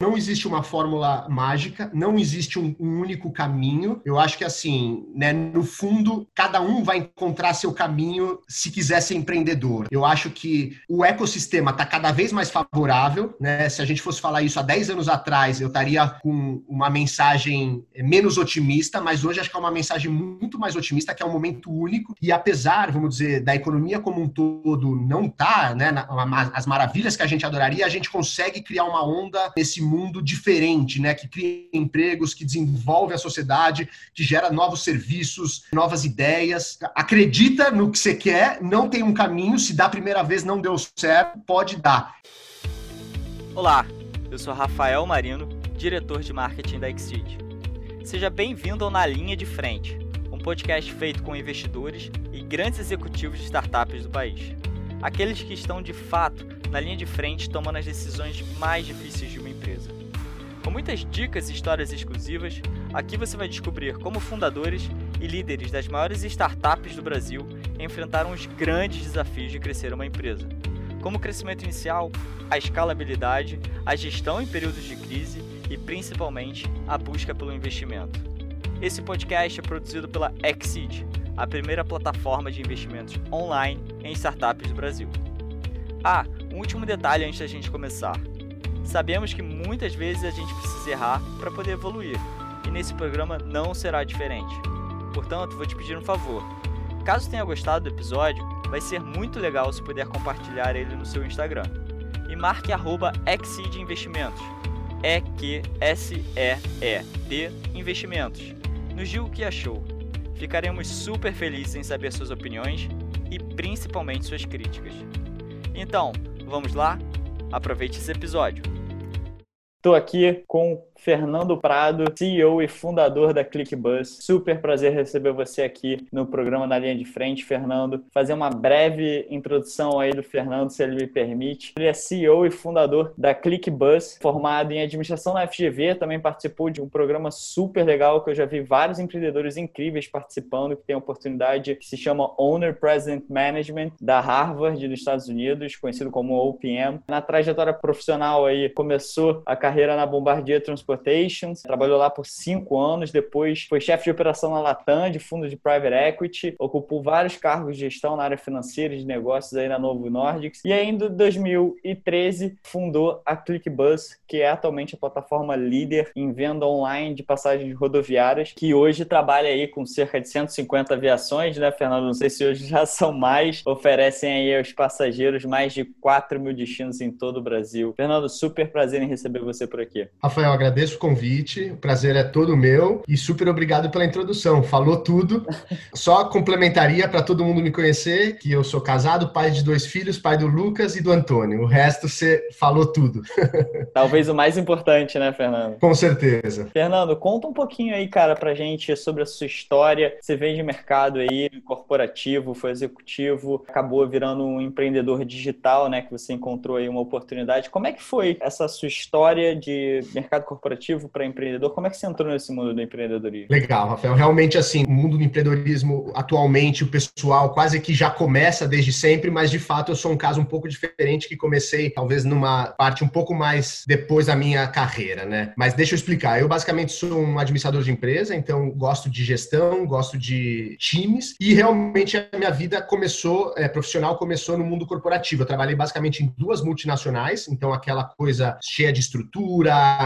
não existe uma fórmula mágica, não existe um, um, único caminho. Eu acho que assim, né, no fundo, cada um vai encontrar seu caminho se quiser ser empreendedor. Eu acho que o ecossistema está cada vez mais favorável, né? Se a gente fosse falar isso há 10 anos atrás, eu estaria com uma mensagem menos otimista, mas hoje acho que é uma mensagem muito mais otimista, que é um momento único. E apesar, vamos dizer, da economia como um todo não tá, né, as maravilhas que a gente adoraria, a gente consegue criar uma onda nesse mundo diferente, né, que cria empregos, que desenvolve a sociedade, que gera novos serviços, novas ideias. Acredita no que você quer, não tem um caminho, se da primeira vez não deu certo, pode dar. Olá, eu sou Rafael Marino, diretor de marketing da Exceed. Seja bem-vindo ao Na Linha de Frente, um podcast feito com investidores e grandes executivos de startups do país. Aqueles que estão de fato na linha de frente tomando as decisões mais difíceis de empresa. Com muitas dicas e histórias exclusivas, aqui você vai descobrir como fundadores e líderes das maiores startups do Brasil enfrentaram os grandes desafios de crescer uma empresa, como o crescimento inicial, a escalabilidade, a gestão em períodos de crise e principalmente a busca pelo investimento. Esse podcast é produzido pela Exceed, a primeira plataforma de investimentos online em startups do Brasil. Ah, um último detalhe antes da gente começar. Sabemos que muitas vezes a gente precisa errar para poder evoluir, e nesse programa não será diferente. Portanto, vou te pedir um favor. Caso tenha gostado do episódio, vai ser muito legal se puder compartilhar ele no seu Instagram. E marque arroba Investimentos, E-Q-S-E-E-D Investimentos. Nos diga o que achou. Ficaremos super felizes em saber suas opiniões e principalmente suas críticas. Então, vamos lá? Aproveite esse episódio. Estou aqui com Fernando Prado, CEO e fundador da ClickBus. Super prazer receber você aqui no programa Na Linha de Frente, Fernando. Fazer uma breve introdução aí do Fernando, se ele me permite. Ele é CEO e fundador da ClickBus, formado em administração na FGV, também participou de um programa super legal que eu já vi vários empreendedores incríveis participando, que tem a oportunidade que se chama Owner President Management da Harvard dos Estados Unidos, conhecido como OPM. Na trajetória profissional aí começou a carreira na Bombardier Transportations, trabalhou lá por cinco anos, depois foi chefe de operação na Latam, de fundo de private equity, ocupou vários cargos de gestão na área financeira e de negócios aí na Novo Nordics, e ainda em 2013 fundou a ClickBus, que é atualmente a plataforma líder em venda online de passagens rodoviárias, que hoje trabalha aí com cerca de 150 aviações, né, Fernando? Não sei se hoje já são mais, oferecem aí aos passageiros mais de 4 mil destinos em todo o Brasil. Fernando, super prazer em receber você por aqui. Rafael, agradeço o convite, o prazer é todo meu e super obrigado pela introdução. Falou tudo. Só complementaria para todo mundo me conhecer que eu sou casado, pai de dois filhos, pai do Lucas e do Antônio. O resto você falou tudo. Talvez o mais importante, né, Fernando? Com certeza. Fernando, conta um pouquinho aí, cara, pra gente sobre a sua história. Você vem de mercado aí, corporativo, foi executivo, acabou virando um empreendedor digital, né, que você encontrou aí uma oportunidade. Como é que foi essa sua história de mercado corporativo para empreendedor? Como é que você entrou nesse mundo do empreendedorismo? Legal, Rafael. Realmente, assim, o mundo do empreendedorismo, atualmente, o pessoal quase que já começa desde sempre, mas de fato eu sou um caso um pouco diferente que comecei, talvez, numa parte um pouco mais depois da minha carreira, né? Mas deixa eu explicar. Eu, basicamente, sou um administrador de empresa, então gosto de gestão, gosto de times e realmente a minha vida começou, é, profissional, começou no mundo corporativo. Eu trabalhei basicamente em duas multinacionais, então aquela coisa cheia de estrutura,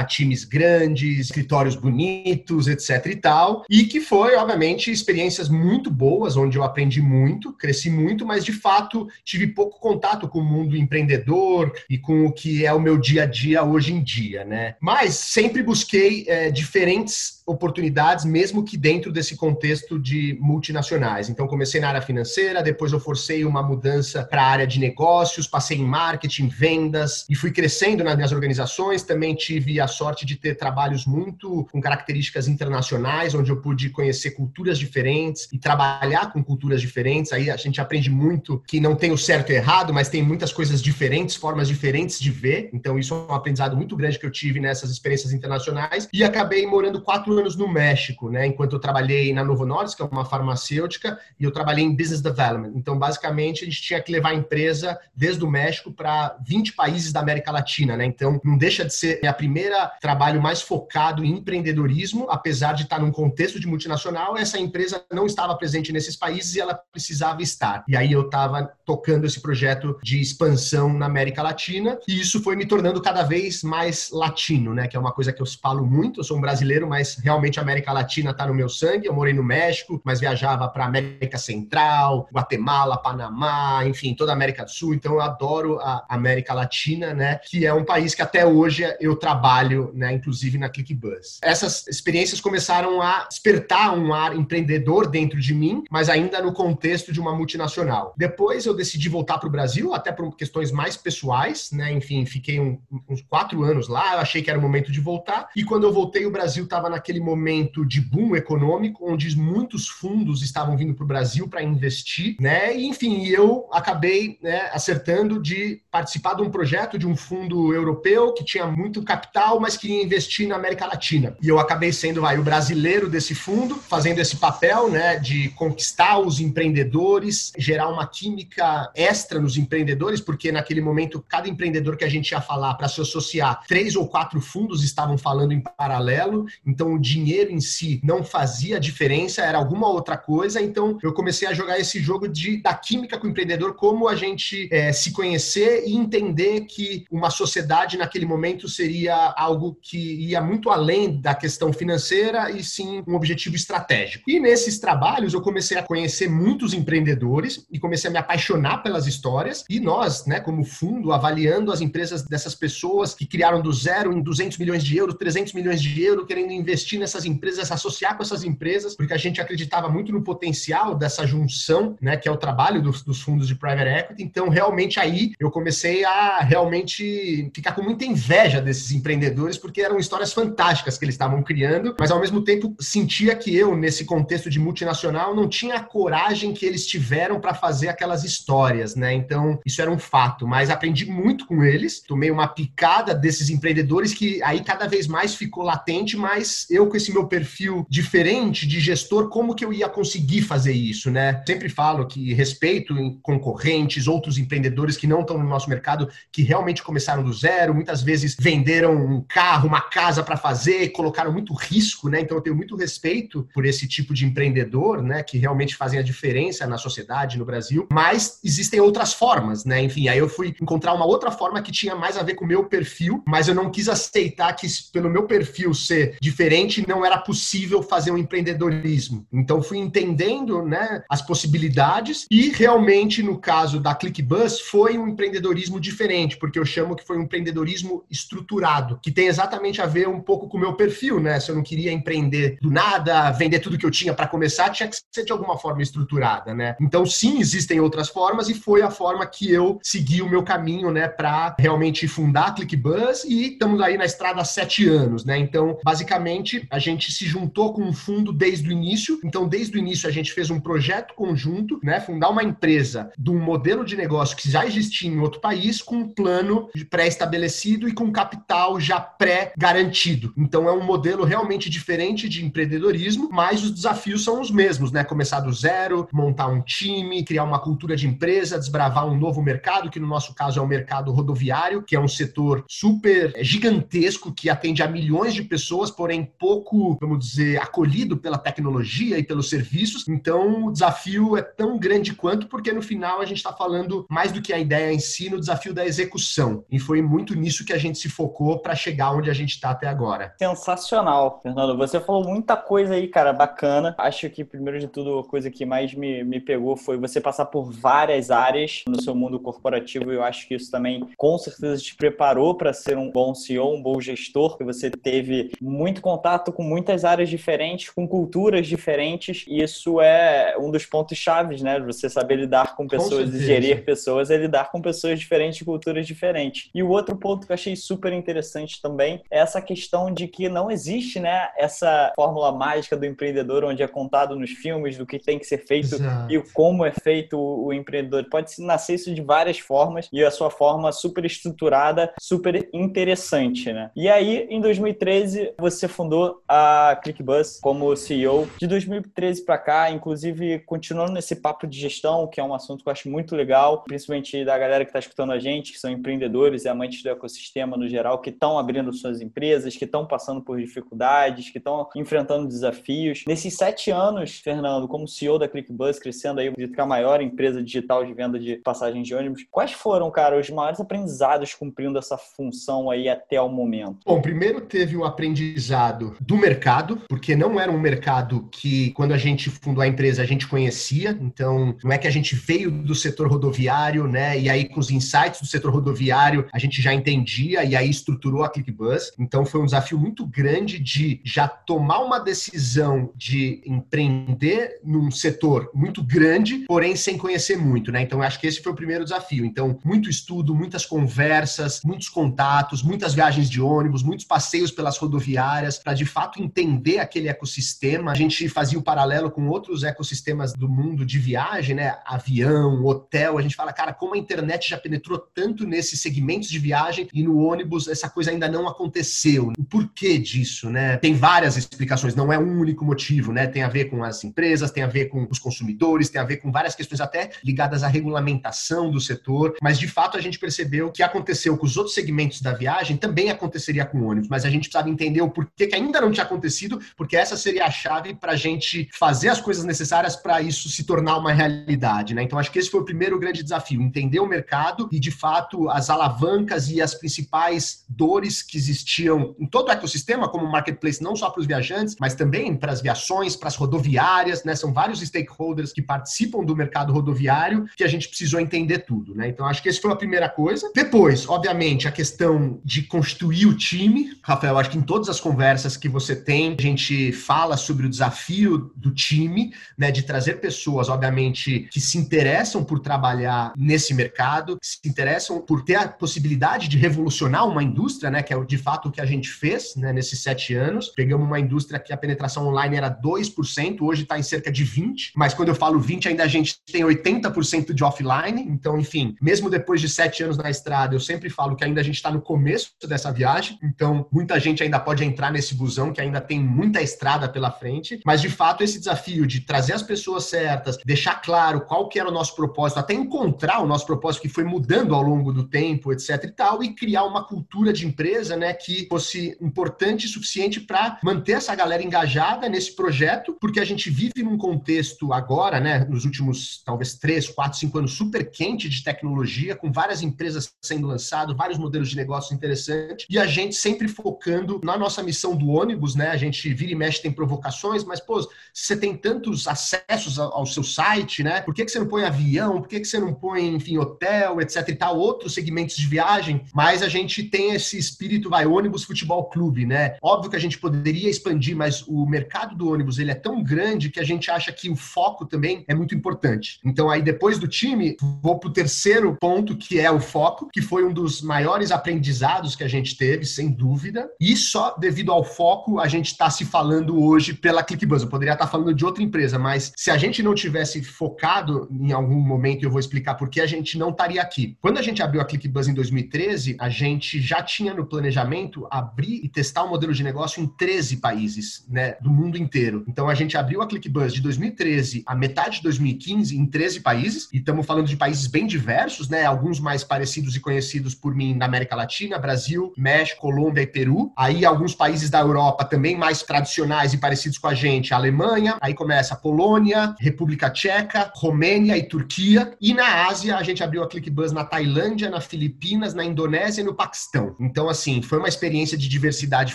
times grandes, escritórios bonitos, etc e tal. E que foi, obviamente, experiências muito boas, onde eu aprendi muito, cresci muito, mas de fato tive pouco contato com o mundo empreendedor e com o que é o meu dia a dia hoje em dia, né? Mas sempre busquei é, diferentes oportunidades, mesmo que dentro desse contexto de multinacionais. Então, comecei na área financeira, depois eu forcei uma mudança para a área de negócios, passei em marketing, vendas e fui crescendo nas minhas organizações. Também tive a sorte de ter trabalhos muito com características internacionais, onde eu pude conhecer culturas diferentes e trabalhar com culturas diferentes. Aí a gente aprende muito que não tem o certo e errado, mas tem muitas coisas diferentes, formas diferentes de ver. Então, isso é um aprendizado muito grande que eu tive nessas experiências internacionais. E acabei morando quatro anos no México, né? Enquanto eu trabalhei na Novo Nordisk, que é uma farmacêutica, e eu trabalhei em Business Development. Então, basicamente, a gente tinha que levar a empresa desde o México para 20 países da América Latina, né? Então, não deixa de ser a primeira trabalho mais focado em empreendedorismo, apesar de estar num contexto de multinacional, essa empresa não estava presente nesses países e ela precisava estar. E aí eu estava tocando esse projeto de expansão na América Latina, e isso foi me tornando cada vez mais latino, né? Que é uma coisa que eu falo muito. Eu sou um brasileiro, mas realmente a América Latina está no meu sangue. Eu morei no México, mas viajava para América Central, Guatemala, Panamá, enfim, toda a América do Sul. Então eu adoro a América Latina, né? Que é um país que até hoje eu trabalho, né? Inclusive na ClickBuzz. Essas experiências começaram a despertar um ar empreendedor dentro de mim, mas ainda no contexto de uma multinacional. Depois eu decidi voltar para o Brasil, até por questões mais pessoais, né? Enfim, fiquei um, uns quatro anos lá. Eu achei que era o momento de voltar. E quando eu voltei, o Brasil estava naquele momento de boom econômico, onde muitos fundos estavam vindo para o Brasil para investir, né? E, enfim, eu acabei né, acertando de participar de um projeto de um fundo europeu que tinha muito capital, mas queria investir na América Latina. E eu acabei sendo vai, o brasileiro desse fundo, fazendo esse papel né, de conquistar os empreendedores, gerar uma química extra nos empreendedores, porque naquele momento, cada empreendedor que a gente ia falar para se associar, três ou quatro fundos estavam falando em paralelo, então dinheiro em si não fazia diferença, era alguma outra coisa. Então eu comecei a jogar esse jogo de da química com o empreendedor, como a gente é, se conhecer e entender que uma sociedade naquele momento seria algo que ia muito além da questão financeira e sim um objetivo estratégico. E nesses trabalhos eu comecei a conhecer muitos empreendedores e comecei a me apaixonar pelas histórias e nós, né, como fundo, avaliando as empresas dessas pessoas que criaram do zero em 200 milhões de euros, 300 milhões de euros, querendo investir nessas empresas, associar com essas empresas, porque a gente acreditava muito no potencial dessa junção, né, que é o trabalho dos, dos fundos de private equity. Então, realmente aí eu comecei a realmente ficar com muita inveja desses empreendedores, porque eram histórias fantásticas que eles estavam criando, mas ao mesmo tempo sentia que eu, nesse contexto de multinacional, não tinha a coragem que eles tiveram para fazer aquelas histórias, né? Então, isso era um fato, mas aprendi muito com eles, tomei uma picada desses empreendedores que aí cada vez mais ficou latente, mas eu com esse meu perfil diferente de gestor, como que eu ia conseguir fazer isso, né? Sempre falo que respeito concorrentes, outros empreendedores que não estão no nosso mercado, que realmente começaram do zero, muitas vezes venderam um carro, uma casa para fazer, colocaram muito risco, né? Então eu tenho muito respeito por esse tipo de empreendedor, né, que realmente fazem a diferença na sociedade no Brasil, mas existem outras formas, né? Enfim, aí eu fui encontrar uma outra forma que tinha mais a ver com o meu perfil, mas eu não quis aceitar que pelo meu perfil ser diferente não era possível fazer um empreendedorismo. Então fui entendendo, né, as possibilidades e realmente no caso da ClickBus foi um empreendedorismo diferente, porque eu chamo que foi um empreendedorismo estruturado, que tem exatamente a ver um pouco com o meu perfil, né? Se eu não queria empreender do nada, vender tudo que eu tinha para começar, tinha que ser de alguma forma estruturada, né? Então sim, existem outras formas e foi a forma que eu segui o meu caminho, né, para realmente fundar a ClickBus e estamos aí na estrada há sete anos, né? Então, basicamente, a gente se juntou com um fundo desde o início. Então, desde o início, a gente fez um projeto conjunto, né? Fundar uma empresa de um modelo de negócio que já existia em outro país, com um plano pré-estabelecido e com capital já pré-garantido. Então, é um modelo realmente diferente de empreendedorismo, mas os desafios são os mesmos, né? Começar do zero, montar um time, criar uma cultura de empresa, desbravar um novo mercado, que no nosso caso é o mercado rodoviário, que é um setor super gigantesco que atende a milhões de pessoas, porém pouco, vamos dizer, acolhido pela tecnologia e pelos serviços. Então, o desafio é tão grande quanto, porque no final a gente está falando mais do que a ideia em si, no desafio da execução. E foi muito nisso que a gente se focou para chegar onde a gente está até agora. Sensacional, Fernando. Você falou muita coisa aí, cara, bacana. Acho que, primeiro de tudo, a coisa que mais me, me pegou foi você passar por várias áreas no seu mundo corporativo. E eu acho que isso também, com certeza, te preparou para ser um bom CEO, um bom gestor, que você teve muito contato com muitas áreas diferentes, com culturas diferentes. E isso é um dos pontos chaves, né? Você saber lidar com pessoas com e gerir pessoas é lidar com pessoas diferentes, de culturas diferentes. E o outro ponto que eu achei super interessante também é essa questão de que não existe, né, essa fórmula mágica do empreendedor onde é contado nos filmes do que tem que ser feito Exato. e como é feito o empreendedor. Pode nascer isso de várias formas e a sua forma super estruturada, super interessante, né? E aí, em 2013, você fundou a ClickBus como CEO de 2013 para cá, inclusive continuando nesse papo de gestão, que é um assunto que eu acho muito legal, principalmente da galera que está escutando a gente, que são empreendedores e amantes do ecossistema no geral, que estão abrindo suas empresas, que estão passando por dificuldades, que estão enfrentando desafios. Nesses sete anos, Fernando, como CEO da ClickBus, crescendo aí, ficar a maior empresa digital de venda de passagens de ônibus, quais foram, cara, os maiores aprendizados cumprindo essa função aí até o momento? Bom, primeiro teve o aprendizado do mercado, porque não era um mercado que, quando a gente fundou a empresa, a gente conhecia. Então, não é que a gente veio do setor rodoviário, né? E aí, com os insights do setor rodoviário, a gente já entendia e aí estruturou a ClickBus. Então, foi um desafio muito grande de já tomar uma decisão de empreender num setor muito grande, porém sem conhecer muito, né? Então, acho que esse foi o primeiro desafio. Então, muito estudo, muitas conversas, muitos contatos, muitas viagens de ônibus, muitos passeios pelas rodoviárias, para de fato entender aquele ecossistema. A gente fazia o paralelo com outros ecossistemas do mundo de viagem, né? Avião, hotel. A gente fala, cara, como a internet já penetrou tanto nesses segmentos de viagem e no ônibus essa coisa ainda não aconteceu. O porquê disso, né? Tem várias explicações, não é um único motivo, né? Tem a ver com as empresas, tem a ver com os consumidores, tem a ver com várias questões até ligadas à regulamentação do setor, mas de fato a gente percebeu que aconteceu com os outros segmentos da viagem também aconteceria com o ônibus, mas a gente precisava entender o porquê que ainda não tinha acontecido, porque essa seria a chave para a gente fazer as coisas necessárias para isso se tornar uma realidade, né? Então acho que esse foi o primeiro grande desafio, entender o mercado e de fato as alavancas e as principais dores que existiam em todo o ecossistema, como marketplace, não só para os viajantes, mas também para as viações, para as rodoviárias, né? São vários stakeholders que participam do mercado rodoviário que a gente precisou entender tudo, né? Então acho que essa foi a primeira coisa. Depois, obviamente, a questão de construir o time. Rafael, acho que em todas as conversas que você tem, a gente fala sobre o desafio do time, né? De trazer pessoas, obviamente, que se interessam por trabalhar nesse mercado, que se interessam por ter a possibilidade de revolucionar uma indústria, né? Que é de fato o que a gente fez né, nesses sete anos. Pegamos uma indústria que a penetração online era 2%, hoje está em cerca de 20%, mas quando eu falo 20%, ainda a gente tem 80% de offline. Então, enfim, mesmo depois de sete anos na estrada, eu sempre falo que ainda a gente está no começo dessa viagem. Então, muita gente ainda pode entrar nesse busão, que ainda tem muita estrada pela frente. Mas, de fato, esse desafio de trazer as pessoas certas, deixar claro qual que era o nosso propósito, até encontrar o nosso propósito que foi mudando ao longo do tempo, etc e tal, e criar uma cultura de empresa, né, que fosse importante e suficiente para manter essa galera engajada nesse projeto, porque a gente vive num contexto agora, né, nos últimos talvez três, quatro, cinco anos super quente de tecnologia, com várias empresas sendo lançadas, vários modelos de negócio interessantes, e a gente sempre focando na nossa missão do ônibus, né? A gente vira e mexe, tem provocações, mas, pô, você tem tantos acessos ao seu site, né? Por que, que você não põe avião? Por que, que você não põe, enfim, hotel, etc e tal, outros segmentos de viagem? Mas a gente tem esse espírito, vai, ônibus futebol clube, né? Óbvio que a gente poderia expandir, mas o mercado do ônibus, ele é tão grande que a gente acha que o foco também é muito importante. Então, aí, depois do time, vou para o terceiro ponto, que é o foco, que foi um dos maiores aprendizados que a gente teve, sem dúvida. E só devido ao foco, a gente está se falando hoje pela ClickBuzz. Eu poderia estar tá falando de outra empresa, mas se a gente não tivesse focado em algum momento, eu vou explicar por que a gente não estaria aqui. Quando a gente abriu a ClickBuzz em 2013, a gente já tinha no planejamento abrir e testar o um modelo de negócio em 13 países, né, do mundo inteiro. Então a gente abriu a ClickBuzz de 2013 a metade de 2015 em 13 países, e estamos falando de países bem diversos, né? Alguns mais parecidos e conhecidos por mim na América Latina, Brasil, México, Colômbia e Peru. Aí alguns países da Europa também mais tradicionais e parecidos com a gente, Alemanha, aí começa Polônia, República Tcheca, Romênia e Turquia. E na Ásia a gente abriu a ClickBuzz na Tailândia, na Filipinas, na Indonésia e no Paquistão. Então assim, foi uma experiência de diversidade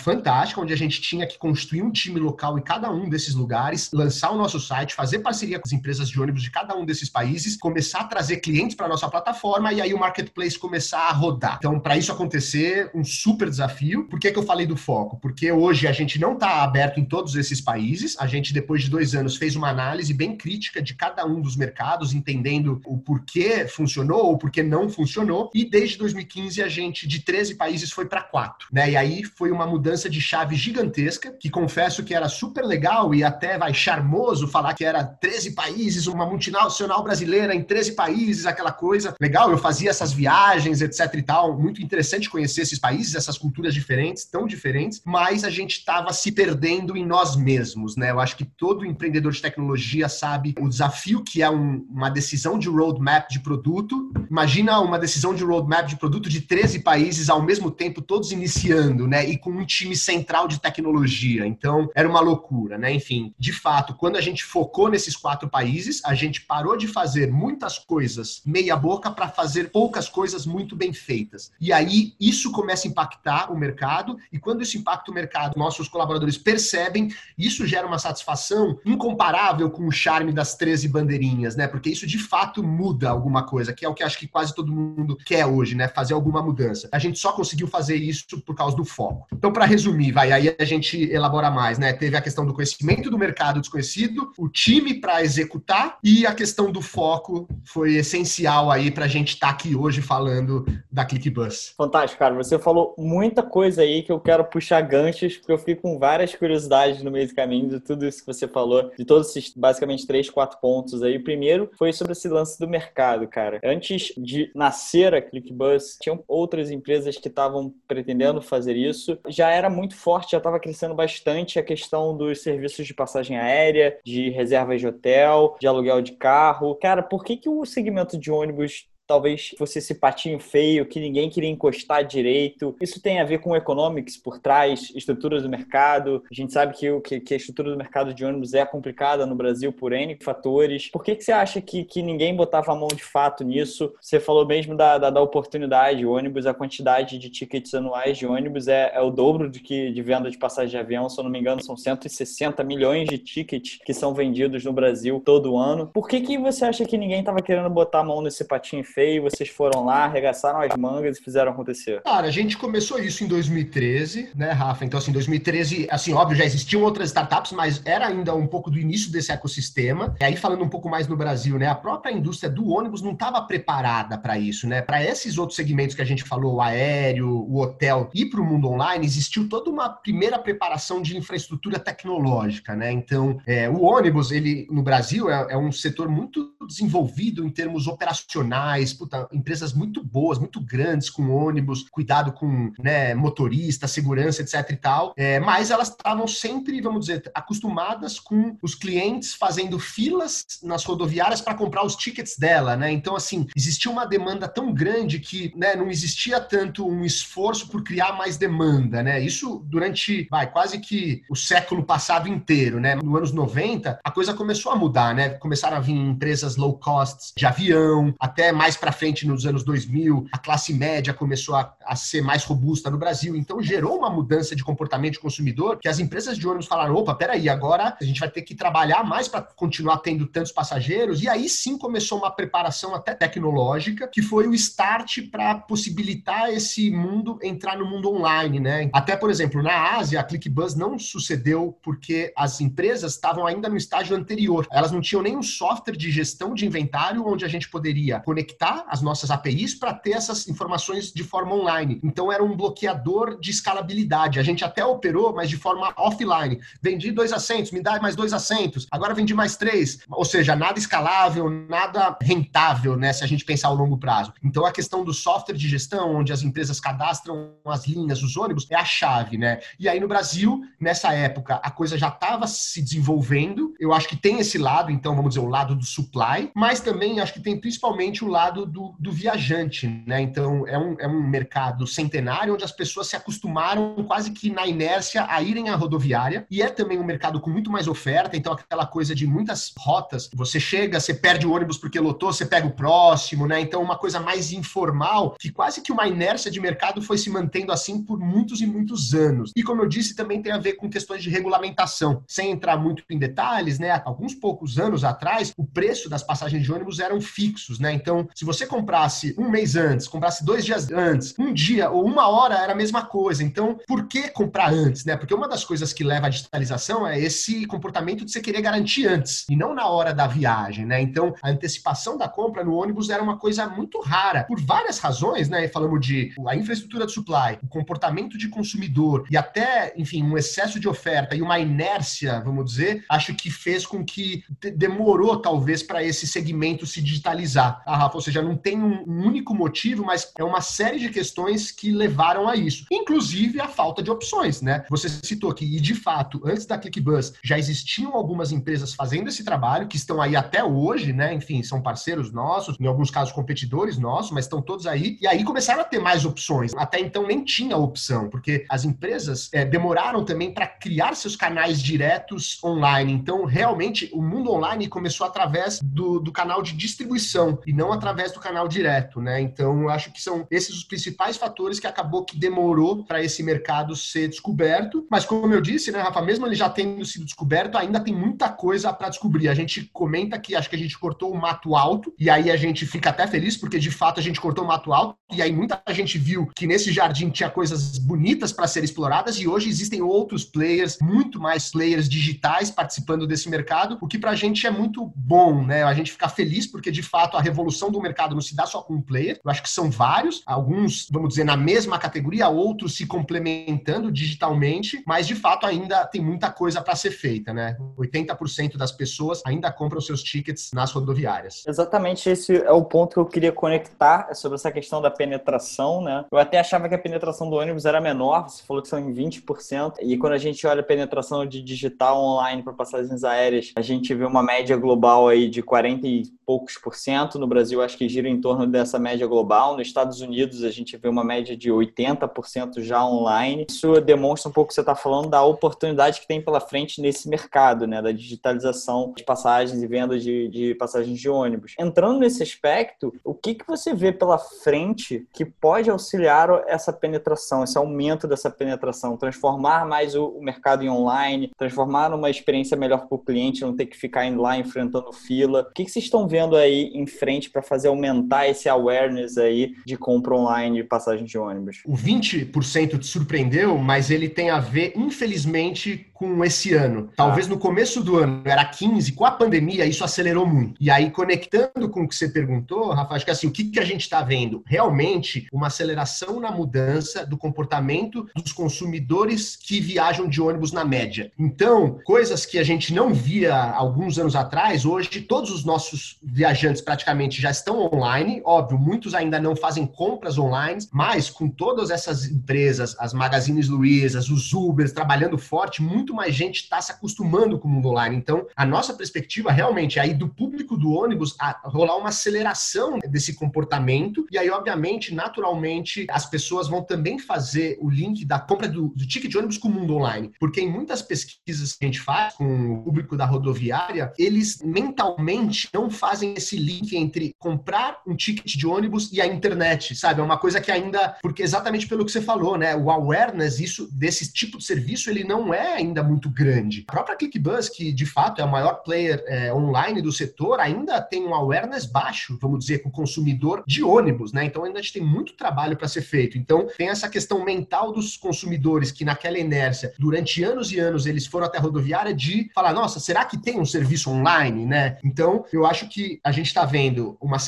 fantástica, onde a gente tinha que construir um time local em cada um desses lugares, lançar o nosso site, fazer parceria com as empresas de ônibus de cada um desses países, começar a trazer clientes para nossa plataforma e aí o marketplace começar a rodar. Então, para isso acontecer, um super desafio. Por que, que eu falei do foco? Porque hoje a gente não está aberto em todos esses países. A gente, depois de dois anos, fez uma análise bem crítica de cada um dos mercados, entendendo o porquê funcionou ou porquê não funcionou. E desde 2015 a gente, de 13 países, foi para quatro. Né? E aí foi uma mudança de chave gigantesca, que confesso que era super legal e até vai charmoso falar que era 13 países, uma multinacional brasileira em 13 países, aquela coisa. Legal, eu fazia essas viagens, etc e tal. Muito interessante conhecer esses países, essas culturas diferentes, tão diferentes, mas a gente estava se perdendo em nós mesmos, né? Eu acho que todo empreendedor de tecnologia sabe o desafio que é um, uma decisão de roadmap de produto. Imagina uma decisão de roadmap de produto de 13 países ao mesmo tempo, todos iniciando, né? E com um time central de tecnologia. Então, era uma loucura, né? Enfim, de fato, quando a gente focou nesses quatro países, a gente parou de fazer muitas coisas meia boca para fazer poucas coisas muito bem feitas. E aí, isso começa a impactar o mercado, e quando isso impacta o mercado, nossos colaboradores percebem, isso gera uma satisfação incomparável com o charme das 13 bandeirinhas, né? Porque isso de fato muda alguma coisa, que é o que acho que quase todo mundo quer hoje, né? Fazer alguma mudança. A gente só conseguiu fazer isso por causa do foco. Então, para resumir, vai, aí a gente elabora mais, né? Teve a questão do conhecimento do mercado desconhecido, o time para executar e a questão do foco foi essencial aí para a gente estar tá aqui hoje falando da ClickBus. Fantástico, cara. Você falou muita coisa aí que eu quero puxar ganchos, porque eu fiquei com várias curiosidades no meio do caminho de tudo isso que você falou, de todos esses basicamente três, quatro pontos aí. O primeiro foi sobre esse lance do mercado, cara. Antes de nascer a ClickBus, tinham outras empresas que estavam pretendendo fazer isso. Já era muito forte, já estava crescendo bastante a questão dos serviços de passagem aérea, de reservas de hotel, de aluguel de carro. Cara, por que, que o segmento de ônibus talvez fosse esse patinho feio que ninguém queria encostar direito. Isso tem a ver com economics por trás, estruturas do mercado. A gente sabe que, o, que, que a estrutura do mercado de ônibus é complicada no Brasil por N fatores. Por que, que você acha que, que ninguém botava a mão de fato nisso? Você falou mesmo da, da, da oportunidade. O ônibus, a quantidade de tickets anuais de ônibus é, é o dobro de, que, de venda de passagem de avião. Se eu não me engano, são 160 milhões de tickets que são vendidos no Brasil todo ano. Por que, que você acha que ninguém estava querendo botar a mão nesse patinho feio? Feio, vocês foram lá, arregaçaram as mangas e fizeram acontecer? Cara, a gente começou isso em 2013, né, Rafa? Então, assim, 2013, assim, óbvio, já existiam outras startups, mas era ainda um pouco do início desse ecossistema. E aí, falando um pouco mais no Brasil, né, a própria indústria do ônibus não estava preparada para isso, né? Para esses outros segmentos que a gente falou, o aéreo, o hotel e para o mundo online, existiu toda uma primeira preparação de infraestrutura tecnológica, né? Então, é, o ônibus, ele no Brasil é, é um setor muito desenvolvido em termos operacionais, puta, empresas muito boas, muito grandes, com ônibus, cuidado com né, motorista, segurança, etc e tal, é, mas elas estavam sempre, vamos dizer, acostumadas com os clientes fazendo filas nas rodoviárias para comprar os tickets dela, né? Então, assim, existia uma demanda tão grande que né, não existia tanto um esforço por criar mais demanda, né? Isso durante, vai, quase que o século passado inteiro, né? Nos anos 90, a coisa começou a mudar, né? Começaram a vir empresas low cost de avião, até mais para frente, nos anos 2000, a classe média começou a, a, ser mais robusta no Brasil. Então, gerou uma mudança de comportamento de consumidor que as empresas de ônibus falaram: opa, peraí, agora a gente vai ter que trabalhar mais para continuar tendo tantos passageiros. E aí sim começou uma preparação até tecnológica, que foi o start para possibilitar esse mundo entrar no mundo online, né? Até, por exemplo, na Ásia, a ClickBus não sucedeu porque as empresas estavam ainda no estágio anterior. Elas não tinham nenhum software de gestão de inventário onde a gente poderia conectar as nossas APIs para ter essas informações de forma online. Então era um bloqueador de escalabilidade. A gente até operou, mas de forma offline. Vendi dois assentos, me dá mais dois assentos. Agora vendi mais três. Ou seja, nada escalável, nada rentável, né? Se a gente pensar ao longo prazo. Então a questão do software de gestão, onde as empresas cadastram as linhas, os ônibus, é a chave, né? E aí no Brasil, nessa época, a coisa já estava se desenvolvendo. Eu acho que tem esse lado, então vamos dizer, o lado do supply, mas também acho que tem principalmente o lado do, do viajante, né? Então é um, é um mercado centenário onde as pessoas se acostumaram quase que na inércia a irem à rodoviária e é também um mercado com muito mais oferta, então aquela coisa de muitas rotas, você chega, você perde o ônibus porque lotou, você pega o próximo, né? Então uma coisa mais informal, que quase que uma inércia de mercado foi se mantendo assim por muitos e muitos anos. E como eu disse, também tem a ver com questões de regulamentação. Sem entrar muito em detalhes, né? Alguns poucos anos atrás, o preço das passagens de ônibus eram fixos, né? Então, se você comprasse um mês antes, comprasse dois dias antes, um dia ou uma hora era a mesma coisa. Então, por que comprar antes, né? Porque uma das coisas que leva à digitalização é esse comportamento de você querer garantir antes e não na hora da viagem, né? Então, a antecipação da compra no ônibus era uma coisa muito rara por várias razões, né? Falamos de a infraestrutura de supply, o comportamento de consumidor e até, enfim, um excesso de oferta e uma inércia, vamos dizer, acho que fez com que demorou talvez para esse segmento se digitalizar. Ah, Rafa, seja, não tem um, único motivo, mas é uma série de questões que levaram a isso. Inclusive a falta de opções, né? Você citou aqui, e de fato, antes da ClickBus, já existiam algumas empresas fazendo esse trabalho, que estão aí até hoje, né? Enfim, são parceiros nossos, em alguns casos competidores nossos, mas estão todos aí. E aí começaram a ter mais opções. Até então nem tinha opção, porque as empresas é, demoraram também para criar seus canais diretos online. Então, realmente, o mundo online começou através do, do canal de distribuição e não através do canal direto, né? Então, acho que são esses os principais fatores que acabou que demorou para esse mercado ser descoberto. Mas, como eu disse, né, Rafa, mesmo ele já tendo sido descoberto, ainda tem muita coisa para descobrir. A gente comenta que acho que a gente cortou o mato alto, e aí a gente fica até feliz, porque de fato a gente cortou o mato alto, e aí muita gente viu que nesse jardim tinha coisas bonitas para serem exploradas, e hoje existem outros players, muito mais players digitais participando desse mercado, o que para a gente é muito bom, né? A gente fica feliz porque de fato a revolução do mercado não se dá só com um player, eu acho que são vários, alguns, vamos dizer, na mesma categoria, outros se complementando digitalmente, mas de fato ainda tem muita coisa para ser feita, né? 80% das pessoas ainda compram seus tickets nas rodoviárias. Exatamente esse é o ponto que eu queria conectar sobre essa questão da penetração, né? Eu até achava que a penetração do ônibus era menor, você falou que são em 20%, e quando a gente olha a penetração de digital online para passagens aéreas, a gente vê uma média global aí de 40 e poucos por cento, no Brasil acho que gira em torno dessa média global, nos Estados Unidos a gente vê uma média de 80% já online. Isso demonstra um pouco que você está falando da oportunidade que tem pela frente nesse mercado, né, da digitalização de passagens e venda de, de passagens de ônibus. Entrando nesse aspecto, o que, que você vê pela frente que pode auxiliar essa penetração, esse aumento dessa penetração, transformar mais o, o mercado em online, transformar numa experiência melhor para o cliente, não ter que ficar indo lá enfrentando fila. O que, que vocês estão vendo aí em frente para fazer aumentar esse awareness aí de compra online de passagem de ônibus? O 20% te surpreendeu, mas ele tem a ver, infelizmente, com esse ano. Talvez ah. no começo do ano era 15, com a pandemia isso acelerou muito. E aí, conectando com o que você perguntou, Rafa, acho que assim, o que, que a gente está vendo? Realmente uma aceleração na mudança do comportamento dos consumidores que viajam de ônibus na média. Então, coisas que a gente não via alguns anos atrás, hoje todos os nossos viajantes praticamente já estão online. Óbvio, muitos ainda não fazem compras online, mas com todas essas empresas, as Magazines Luizas, os Ubers trabalhando forte, muito mais gente está se acostumando com o mundo online. Então, a nossa perspectiva realmente é aí do público do ônibus rolar uma aceleração desse comportamento. E aí, obviamente, naturalmente, as pessoas vão também fazer o link da compra do, do ticket de ônibus com o mundo online. Porque em muitas pesquisas que a gente faz com o público da rodoviária, eles mentalmente não fazem esse link entre comprar um ticket de ônibus e a internet, sabe? É uma coisa que ainda, porque exatamente pelo que você falou, né? O awareness isso desse tipo de serviço, ele não é ainda muito grande. A própria ClickBus, que de fato é o maior player é, online do setor, ainda tem um awareness baixo, vamos dizer, com o consumidor de ônibus, né? Então ainda a gente tem muito trabalho para ser feito. Então tem essa questão mental dos consumidores que naquela inércia, durante anos e anos, eles foram até a rodoviária de falar, nossa, será que tem um serviço online, né? Então eu acho que a gente está vendo uma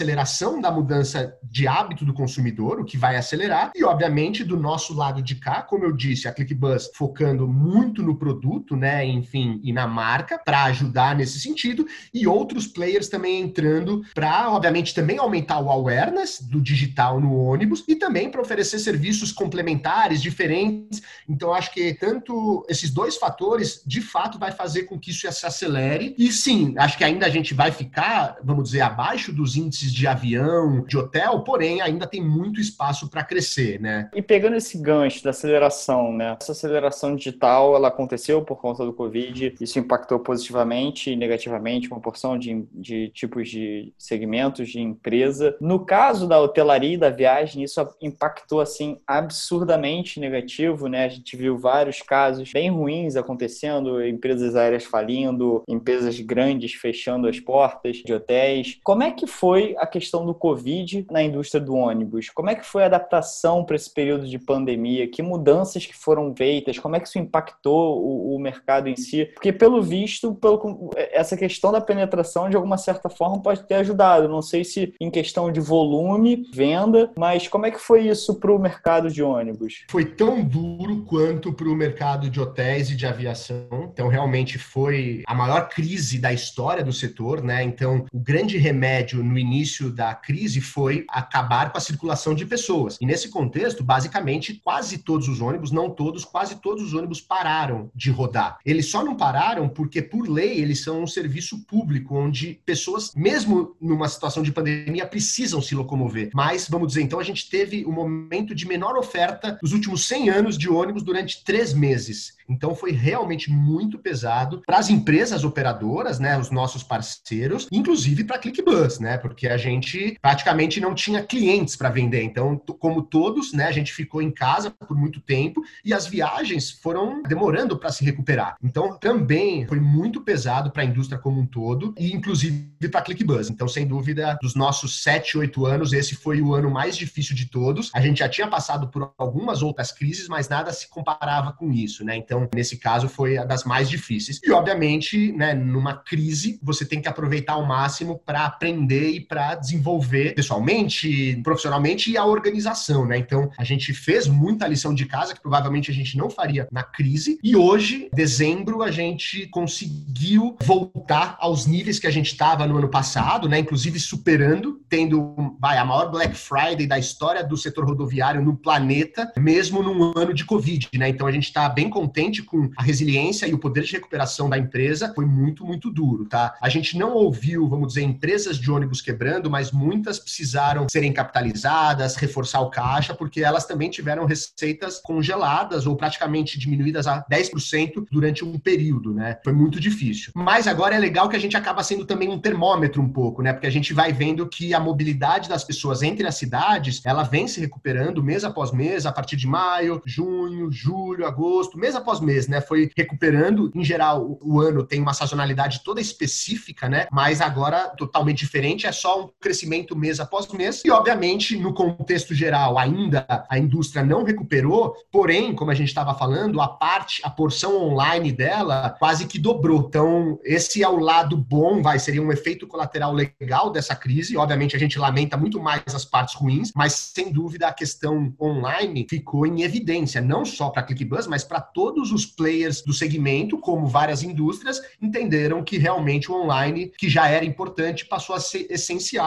da mudança de hábito do consumidor, o que vai acelerar, e obviamente do nosso lado de cá, como eu disse, a ClickBus focando muito no produto, né, enfim, e na marca para ajudar nesse sentido e outros players também entrando para, obviamente, também aumentar o awareness do digital no ônibus e também para oferecer serviços complementares, diferentes. Então, acho que tanto esses dois fatores, de fato, vai fazer com que isso se acelere. E sim, acho que ainda a gente vai ficar, vamos dizer, abaixo dos índices de avião, de hotel, porém, ainda tem muito espaço para crescer, né? E pegando esse gancho da aceleração, né? Essa aceleração digital, ela aconteceu por conta do Covid. Isso impactou positivamente e negativamente uma porção de, de tipos de segmentos de empresa. No caso da hotelaria e da viagem, isso impactou assim absurdamente negativo, né? A gente viu vários casos bem ruins acontecendo, empresas aéreas falindo, empresas grandes fechando as portas de hotéis. Como é que foi a questão do Covid na indústria do ônibus? Como é que foi a adaptação para esse período de pandemia? Que mudanças que foram feitas? Como é que isso impactou o, mercado em si, porque pelo visto, pelo, essa questão da penetração de alguma certa forma pode ter ajudado. Não sei se em questão de volume, venda, mas como é que foi isso para o mercado de ônibus? Foi tão duro quanto para o mercado de hotéis e de aviação. Então realmente foi a maior crise da história do setor, né? Então, o grande remédio no início da crise foi acabar com a circulação de pessoas. E nesse contexto, basicamente, quase todos os ônibus, não todos, quase todos os ônibus pararam de rodar. Eles só não pararam porque, por lei, eles são um serviço público, onde pessoas, mesmo numa situação de pandemia, precisam se locomover. Mas, vamos dizer, então a gente teve um momento de menor oferta dos últimos 100 anos de ônibus durante três meses. Então foi realmente muito pesado para as empresas operadoras, né, os nossos parceiros, inclusive para a ClickBus, né, porque a gente praticamente não tinha clientes para vender. Então, como todos, né, a gente ficou em casa por muito tempo e as viagens foram demorando para se recuperar. Então, também foi muito pesado para a indústria como um todo e inclusive para a ClickBus. Então, sem dúvida, dos nossos sete, oito anos, esse foi o ano mais difícil de todos. A gente já tinha passado por algumas outras crises, mas nada se comparava com isso, né? Então, nesse caso, foi a das mais difíceis. E, obviamente, né, numa crise, você tem que aproveitar ao máximo para aprender e para desenvolver pessoalmente, profissionalmente e a organização, né? Então, a gente fez muita lição de casa que provavelmente a gente não faria na crise. E hoje, dezembro, a gente conseguiu voltar aos níveis que a gente estava no ano passado, né? Inclusive superando, tendo vai, a maior Black Friday da história do setor rodoviário no planeta, mesmo num ano de Covid, né? Então a gente está bem contente com a resiliência e o poder de recuperação da empresa. Foi muito, muito duro, tá? A gente não ouviu, vamos dizer, empresas de ônibus quebrando, mas muitas precisaram serem capitalizadas, reforçar o caixa, porque elas também tiveram receitas congeladas ou praticamente diminuídas a 10% durante um período, né? Foi muito difícil. Mas agora é legal que a gente acaba sendo também um termômetro um pouco, né? Porque a gente vai vendo que a mobilidade das pessoas entre as cidades, ela vem se recuperando mês após mês, a partir de maio, junho, julho, agosto, mês após mês, né? Foi recuperando. Em geral, o ano tem uma sazonalidade toda específica, né? Mas agora totalmente diferente, é só um crescimento mês após mês. E, obviamente, no contexto geral, ainda a indústria não recuperou, porém, como a gente estava falando, a parte, a porção online dela quase que dobrou. Então, esse é o lado bom, vai, seria um efeito colateral legal dessa crise. Obviamente, a gente lamenta muito mais as partes ruins, mas sem dúvida a questão online ficou em evidência, não só para a ClickBus, mas para todos os players do segmento, como várias indústrias, entenderam que realmente o online, que já era importante, passou a ser essencial.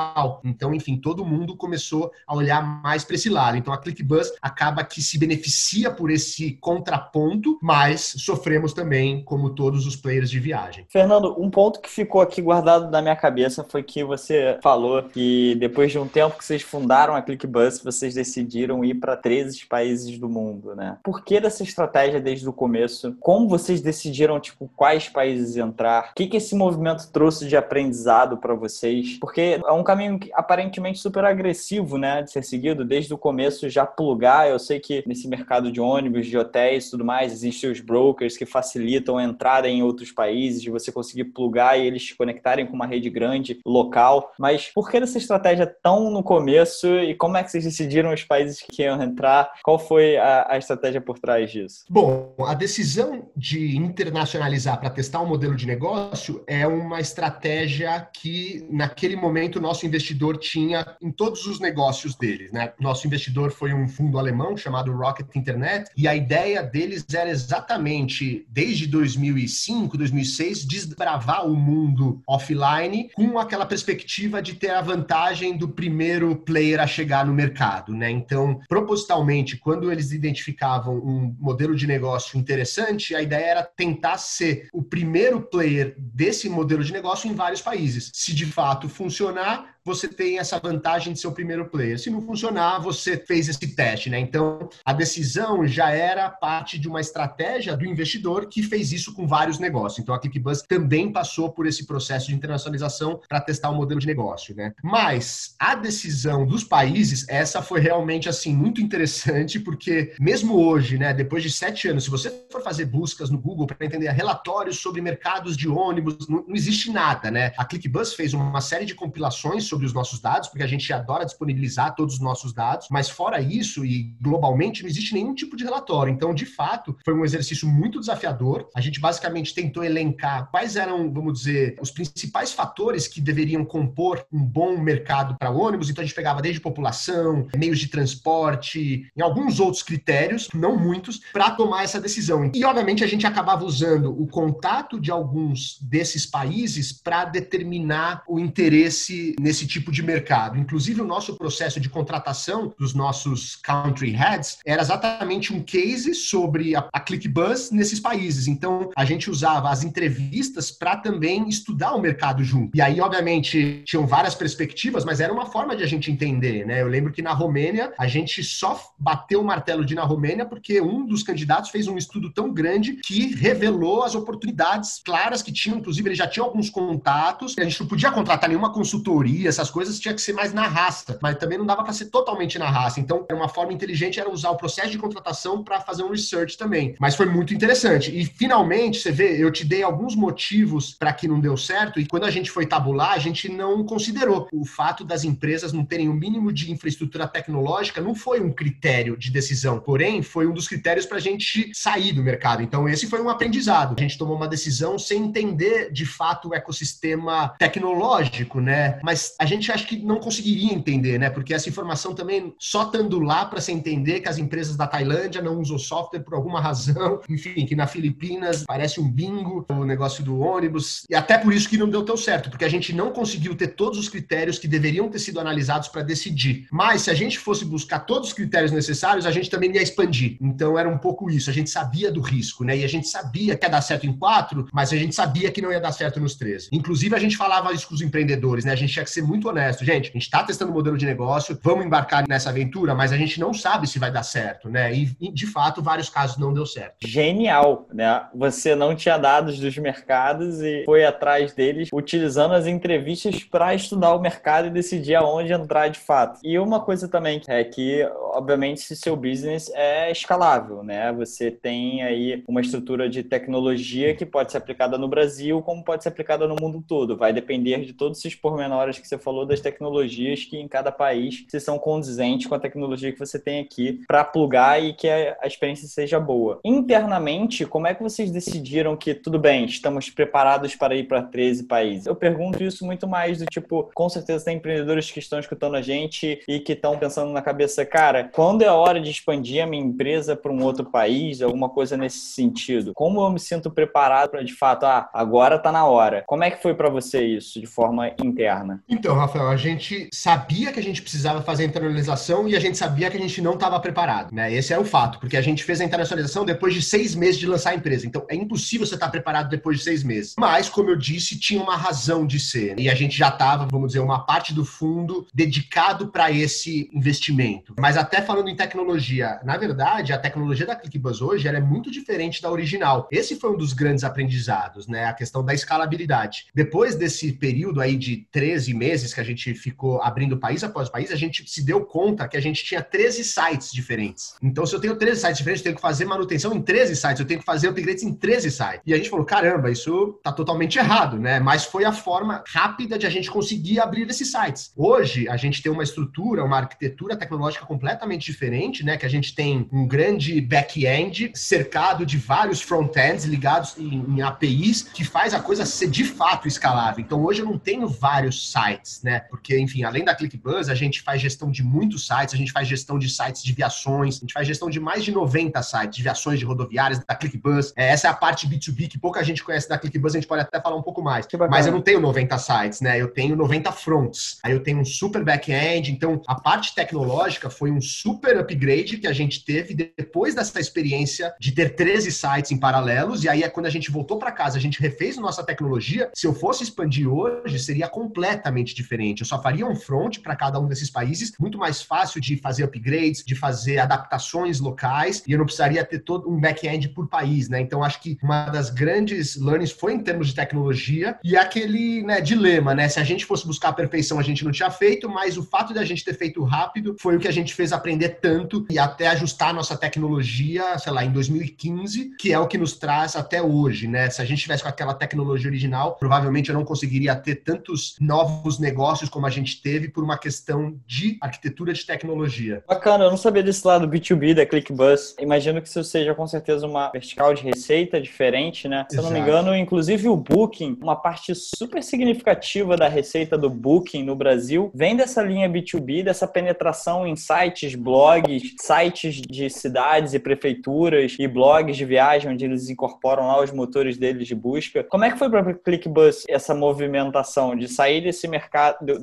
Então, enfim, todo mundo começou a olhar mais para esse lado. Então, a ClickBus acaba que se beneficia por esse contraponto, mas sofremos também, como todos os players de viagem. Fernando, um ponto que ficou aqui guardado na minha cabeça foi que você falou que depois de um tempo que vocês fundaram a ClickBus, vocês decidiram ir para 13 países do mundo, né? Por que dessa estratégia desde o começo? Como vocês decidiram, tipo, quais países entrar? O que, que esse movimento trouxe de aprendizado para vocês? Porque um caminho aparentemente super agressivo, né, de ser seguido desde o começo, já plugar. Eu sei que nesse mercado de ônibus, de hotéis e tudo mais, existem os brokers que facilitam a entrada em outros países, de você conseguir plugar e eles te conectarem com uma rede grande, local. Mas por que essa estratégia tão no começo e como é que vocês decidiram os países que iam entrar? Qual foi a, a estratégia por trás disso? Bom, a decisão de internacionalizar para testar um modelo de negócio é uma estratégia que, naquele momento, nosso investidor tinha em todos os negócios deles. Né? Nosso investidor foi um fundo alemão chamado Rocket Internet, e a ideia deles era exatamente, desde 2005, 2006, desbravar o mundo offline com aquela perspectiva de ter a vantagem do primeiro player a chegar no mercado. Né? Então, propositalmente, quando eles identificavam um modelo de negócio interessante, a ideia era tentar ser o primeiro player desse modelo de negócio em vários países. Se de fato funcionar, why? Você tem essa vantagem de ser o primeiro player. Se não funcionar, você fez esse teste, né? Então, a decisão já era parte de uma estratégia do investidor que fez isso com vários negócios. Então, a ClickBus também passou por esse processo de internacionalização para testar o um modelo de negócio, né? Mas a decisão dos países, essa foi realmente assim muito interessante, porque mesmo hoje, né, depois de sete anos, se você for fazer buscas no Google para entender relatórios sobre mercados de ônibus, não, não existe nada, né? A ClickBus fez uma série de compilações sobre os nossos dados, porque a gente adora disponibilizar todos os nossos dados, mas fora isso e globalmente não existe nenhum tipo de relatório. Então, de fato, foi um exercício muito desafiador. A gente basicamente tentou elencar quais eram, vamos dizer, os principais fatores que deveriam compor um bom mercado para ônibus. Então, a gente pegava desde população, meios de transporte, e alguns outros critérios, não muitos, para tomar essa decisão. E, obviamente, a gente acabava usando o contato de alguns desses países para determinar o interesse nesse tipo de mercado. Inclusive, o nosso processo de contratação dos nossos country heads era exatamente um case sobre a, a ClickBuzz nesses países. Então, a gente usava as entrevistas para também estudar o mercado junto. E aí, obviamente, tinham várias perspectivas, mas era uma forma de a gente entender, né? Eu lembro que na Romênia, a gente só bateu o martelo de ir na Romênia porque um dos candidatos fez um estudo tão grande que revelou as oportunidades claras que tinham, inclusive ele já tinha alguns contatos, a gente não podia contratar nenhuma consultoria, essas coisas tinha que ser mais na raça, mas também não dava para ser totalmente na raça. Então, uma forma inteligente era usar o processo de contratação para fazer um research também. Mas foi muito interessante. E finalmente, você vê, eu te dei alguns motivos para que não deu certo, e quando a gente foi tabular, a gente não considerou o fato das empresas não terem o mínimo de infraestrutura tecnológica, não foi um critério de decisão, porém, foi um dos critérios para a gente sair do mercado. Então, esse foi um aprendizado. A gente tomou uma decisão sem entender de fato o ecossistema tecnológico, né? Mas a gente acha que não conseguiria entender, né? Porque essa informação também só estando lá para se entender que as empresas da Tailândia não usam software por alguma razão, enfim, que na Filipinas parece um bingo o negócio do ônibus, e até por isso que não deu tão certo, porque a gente não conseguiu ter todos os critérios que deveriam ter sido analisados para decidir. Mas se a gente fosse buscar todos os critérios necessários, a gente também ia expandir. Então era um pouco isso, a gente sabia do risco, né? E a gente sabia que ia dar certo em quatro, mas a gente sabia que não ia dar certo nos três. Inclusive, a gente falava isso com os empreendedores, né? A gente tinha que ser muito honesto. Gente, a gente está testando o modelo de negócio, vamos embarcar nessa aventura, mas a gente não sabe se vai dar certo, né? E, de fato, vários casos não deu certo. Genial, né? Você não tinha dados dos mercados e foi atrás deles, utilizando as entrevistas para estudar o mercado e decidir aonde entrar de fato. E uma coisa também é que, obviamente, se seu business é escalável, né? Você tem aí uma estrutura de tecnologia que pode ser aplicada no Brasil, como pode ser aplicada no mundo todo. Vai depender de todos esses pormenores que você falou das tecnologias que em cada país se são condizentes com a tecnologia que você tem aqui para plugar e que a experiência seja boa. Internamente, como é que vocês decidiram que tudo bem, estamos preparados para ir para 13 países? Eu pergunto isso muito mais do tipo, com certeza tem empreendedores que estão escutando a gente e que estão pensando na cabeça, cara, quando é a hora de expandir a minha empresa para um outro país, alguma coisa nesse sentido? Como eu me sinto preparado para de fato, ah, agora está na hora. Como é que foi para você isso de forma interna? Então, Rafael, a gente sabia que a gente precisava fazer a internalização e a gente sabia que a gente não estava preparado, né? Esse é o fato, porque a gente fez a internacionalização depois de seis meses de lançar a empresa. Então, é impossível você estar preparado depois de seis meses. Mas, como eu disse, tinha uma razão de ser. E a gente já estava, vamos dizer, uma parte do fundo dedicado para esse investimento. Mas até falando em tecnologia, na verdade, a tecnologia da ClickBuzz hoje é muito diferente da original. Esse foi um dos grandes aprendizados, né? A questão da escalabilidade. Depois desse período aí de 13 meses que a gente ficou abrindo país após país, a gente se deu conta que a gente tinha 13 sites diferentes. Então, se eu tenho 13 sites diferentes, eu tenho que fazer manutenção em 13 sites, eu tenho que fazer upgrades em 13 sites. E a gente falou, caramba, isso tá totalmente errado, né? Mas foi a forma rápida de a gente conseguir abrir esses sites. Hoje, a gente tem uma estrutura, uma arquitetura tecnológica completamente diferente, né? Que a gente tem um grande back-end cercado de vários front-ends ligados em, em APIs que faz a coisa ser de fato escalável. Então, hoje eu não tenho vários sites, né? Porque, enfim, além da ClickBuzz, a gente faz gestão de muitos sites, a gente faz gestão de sites de viações, a gente faz gestão de mais de 90 sites de viações de rodoviárias da ClickBuzz. É, essa é a parte B2B que pouca gente conhece da ClickBuzz, a gente pode até falar um pouco mais. Mas eu não tenho 90 sites, né? Eu tenho 90 fronts. Aí eu tenho um super back-end. Então, a parte tecnológica foi um super upgrade que a gente teve depois dessa experiência de ter 13 sites em paralelos. E aí é quando a gente voltou para casa, a gente refez nossa tecnologia. Se eu fosse expandir hoje, seria completamente diferente. Eu só faria um front para cada um desses países, muito mais fácil de fazer upgrades, de fazer adaptações locais, e eu não precisaria ter todo um back-end por país, né? Então acho que uma das grandes learnings foi em termos de tecnologia e aquele né, dilema, né? Se a gente fosse buscar a perfeição, a gente não tinha feito, mas o fato de a gente ter feito rápido foi o que a gente fez aprender tanto e até ajustar a nossa tecnologia, sei lá, em 2015, que é o que nos traz até hoje, né? Se a gente tivesse com aquela tecnologia original, provavelmente eu não conseguiria ter tantos novos negócios como a gente teve por uma questão de arquitetura de tecnologia. Bacana, eu não sabia desse lado B2B da ClickBus. Imagino que isso seja com certeza uma vertical de receita diferente, né? Se eu não me engano, inclusive o Booking, uma parte super significativa da receita do Booking no Brasil, vem dessa linha B2B, dessa penetração em sites, blogs, sites de cidades e prefeituras e blogs de viagem onde eles incorporam lá os motores deles de busca. Como é que foi para ClickBus essa movimentação de sair desse mercado,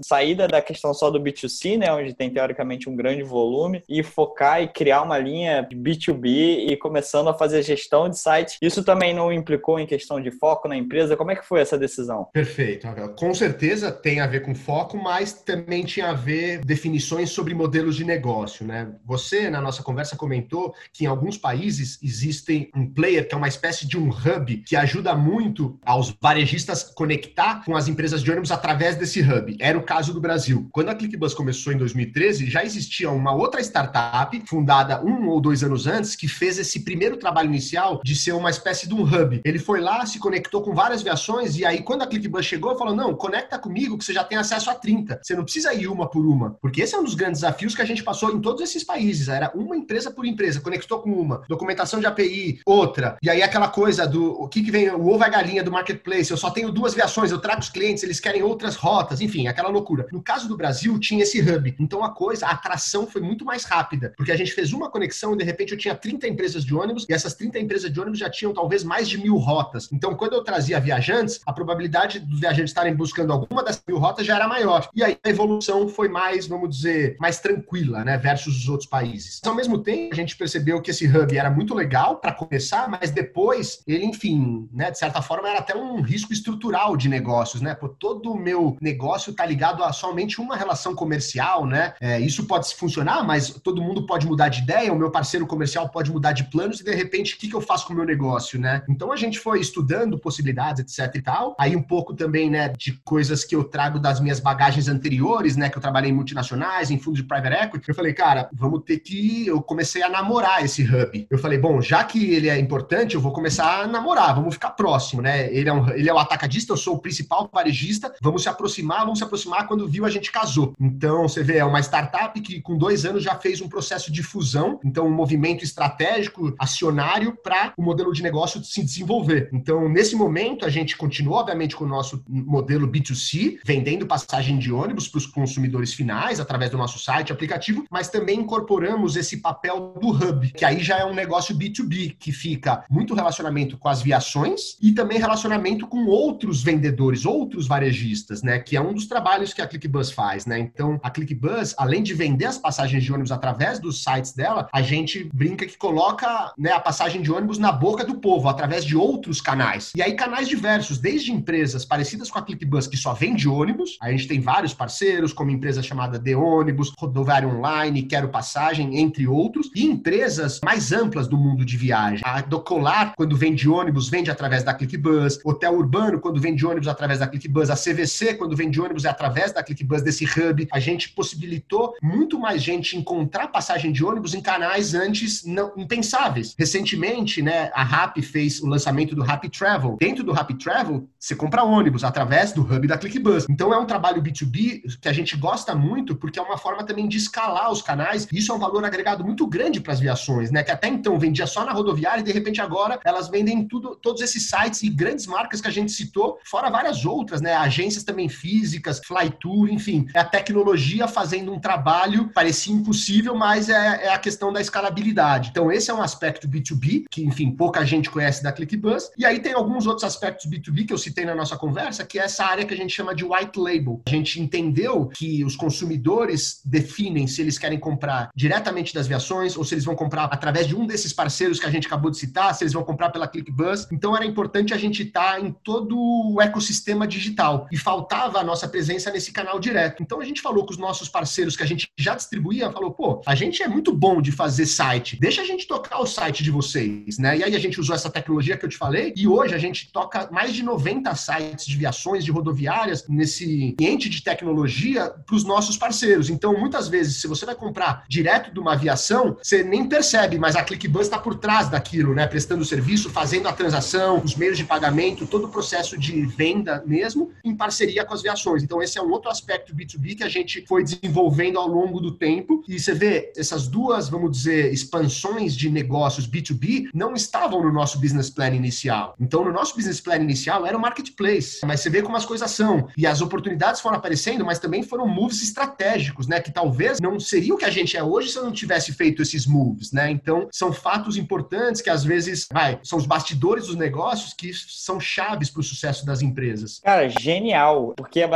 saída da questão só do B2C, né, onde tem teoricamente um grande volume, e focar e criar uma linha B2B e começando a fazer gestão de sites? Isso também não implicou em questão de foco na empresa? Como é que foi essa decisão? Perfeito. Com certeza tem a ver com foco, mas também tinha a ver definições sobre modelos de negócio, né? Você, na nossa conversa, comentou que em alguns países existem um player que é uma espécie de um hub que ajuda muito aos varejistas conectar com as empresas de ônibus através desse hub. Era o caso do Brasil. Quando a ClickBus começou em 2013, já existia uma outra startup fundada um ou dois anos antes que fez esse primeiro trabalho inicial de ser uma espécie de um hub. Ele foi lá, se conectou com várias viações e aí quando a ClickBus chegou, falou: "Não, conecta comigo que você já tem acesso a 30. Você não precisa ir uma por uma". Porque esse é um dos grandes desafios que a gente passou em todos esses países. Era uma empresa por empresa, conectou com uma, documentação de API, outra. E aí aquela coisa do o que, que vem, o ovo é galinha do marketplace. Eu só tenho duas viações, eu trago os clientes, eles querem outras rotas, enfim, aquela loucura. No caso do Brasil, tinha esse hub. Então a coisa, a atração foi muito mais rápida, porque a gente fez uma conexão e de repente eu tinha 30 empresas de ônibus e essas 30 empresas de ônibus já tinham talvez mais de mil rotas. Então, quando eu trazia viajantes, a probabilidade dos viajantes estarem buscando alguma das mil rotas já era maior. E aí a evolução foi mais, vamos dizer, mais tranquila, né, versus os outros países. Ao mesmo tempo, a gente percebeu que esse hub era muito legal para começar, mas depois ele, enfim, né, de certa forma era até um risco estrutural de negócios, né? Pô, todo o meu negócio está ligado a somente uma relação comercial, né? É, isso pode funcionar, mas todo mundo pode mudar de ideia, o meu parceiro comercial pode mudar de planos e de repente o que, que eu faço com o meu negócio, né? Então a gente foi estudando possibilidades, etc e tal. Aí um pouco também, né, de coisas que eu trago das minhas bagagens anteriores, né, que eu trabalhei em multinacionais, em fundos de private equity. Eu falei, cara, vamos ter que. Eu comecei a namorar esse hub. Eu falei, bom, já que ele é importante, eu vou começar a namorar, vamos ficar próximo, né? Ele é, um, ele é o atacadista, eu sou o principal varejista, vamos se aproximar, vamos se aproximar quando viu a gente casou. Então, você vê, é uma startup que com dois anos já fez um processo de fusão, então um movimento estratégico, acionário, para o modelo de negócio se desenvolver. Então, nesse momento, a gente continua, obviamente, com o nosso modelo B2C, vendendo passagem de ônibus para os consumidores finais, através do nosso site, aplicativo, mas também incorporamos esse papel do hub, que aí já é um negócio B2B, que fica muito relacionamento com as viações e também relacionamento com outros vendedores, outros varejistas, né? Que é um dos trabalhos que a ClickBus faz, né? Então, a ClickBus, além de vender as passagens de ônibus através dos sites dela, a gente brinca que coloca né, a passagem de ônibus na boca do povo, através de outros canais. E aí, canais diversos, desde empresas parecidas com a ClickBus, que só vende ônibus, a gente tem vários parceiros, como empresa chamada The Ônibus, Rodoviário Online, Quero Passagem, entre outros, e empresas mais amplas do mundo de viagem. A Docolar, quando vende ônibus, vende através da ClickBus. Hotel Urbano, quando vende ônibus através da ClickBus. A CVC, quando vende ônibus, é através da ClickBus, desse hub. A gente possibilitou muito mais gente encontrar passagem de ônibus em canais antes não impensáveis. Recentemente, né, a RAP fez o lançamento do Happy Travel. Dentro do Happy Travel, você compra ônibus através do hub da ClickBus. Então é um trabalho B2B que a gente gosta muito porque é uma forma também de escalar os canais. Isso é um valor agregado muito grande para as viações, né? Que até então vendia só na rodoviária e de repente agora elas vendem tudo, todos esses sites e grandes marcas que a gente citou, fora várias outras, né? Agências também físicas, Flytour, enfim. É a tecnologia fazendo um trabalho parecia impossível, mas é, é a questão da escalabilidade. Então esse é um aspecto B2B que, enfim, pouca gente conhece da ClickBus. E aí tem alguns outros aspectos B2B que eu citei na nossa conversa, que é essa área que a gente chama de white label. A gente entendeu que os consumidores definem se eles querem comprar diretamente das viações ou se eles vão comprar através de um desses parceiros que a gente acabou de citar, se eles vão comprar pela ClickBus. Então era importante a gente estar tá em todo o ecossistema digital e faltava a nossa presença nesse canal direto. Então a gente falou com os nossos parceiros que a gente já distribuía, falou, pô, a gente é muito bom de fazer site, deixa a gente tocar o site de vocês, né? E aí a gente usou essa tecnologia que eu te falei e hoje a gente toca mais de 90 sites de viações, de rodoviárias, nesse ambiente de tecnologia para os nossos parceiros. Então, muitas vezes, se você vai comprar direto de uma aviação, você nem percebe, mas a ClickBus está por trás daquilo, né? Prestando serviço, fazendo a transação, os meios de pagamento, todo o processo de venda mesmo, em parceria com as viações. Operações. Então, esse é um outro aspecto B2B que a gente foi desenvolvendo ao longo do tempo. E você vê essas duas, vamos dizer, expansões de negócios B2B não estavam no nosso business plan inicial. Então, no nosso business plan inicial era o marketplace. Mas você vê como as coisas são. E as oportunidades foram aparecendo, mas também foram moves estratégicos, né? Que talvez não seria o que a gente é hoje se eu não tivesse feito esses moves, né? Então, são fatos importantes que às vezes, vai, são os bastidores dos negócios que são chaves para o sucesso das empresas. Cara, genial, porque é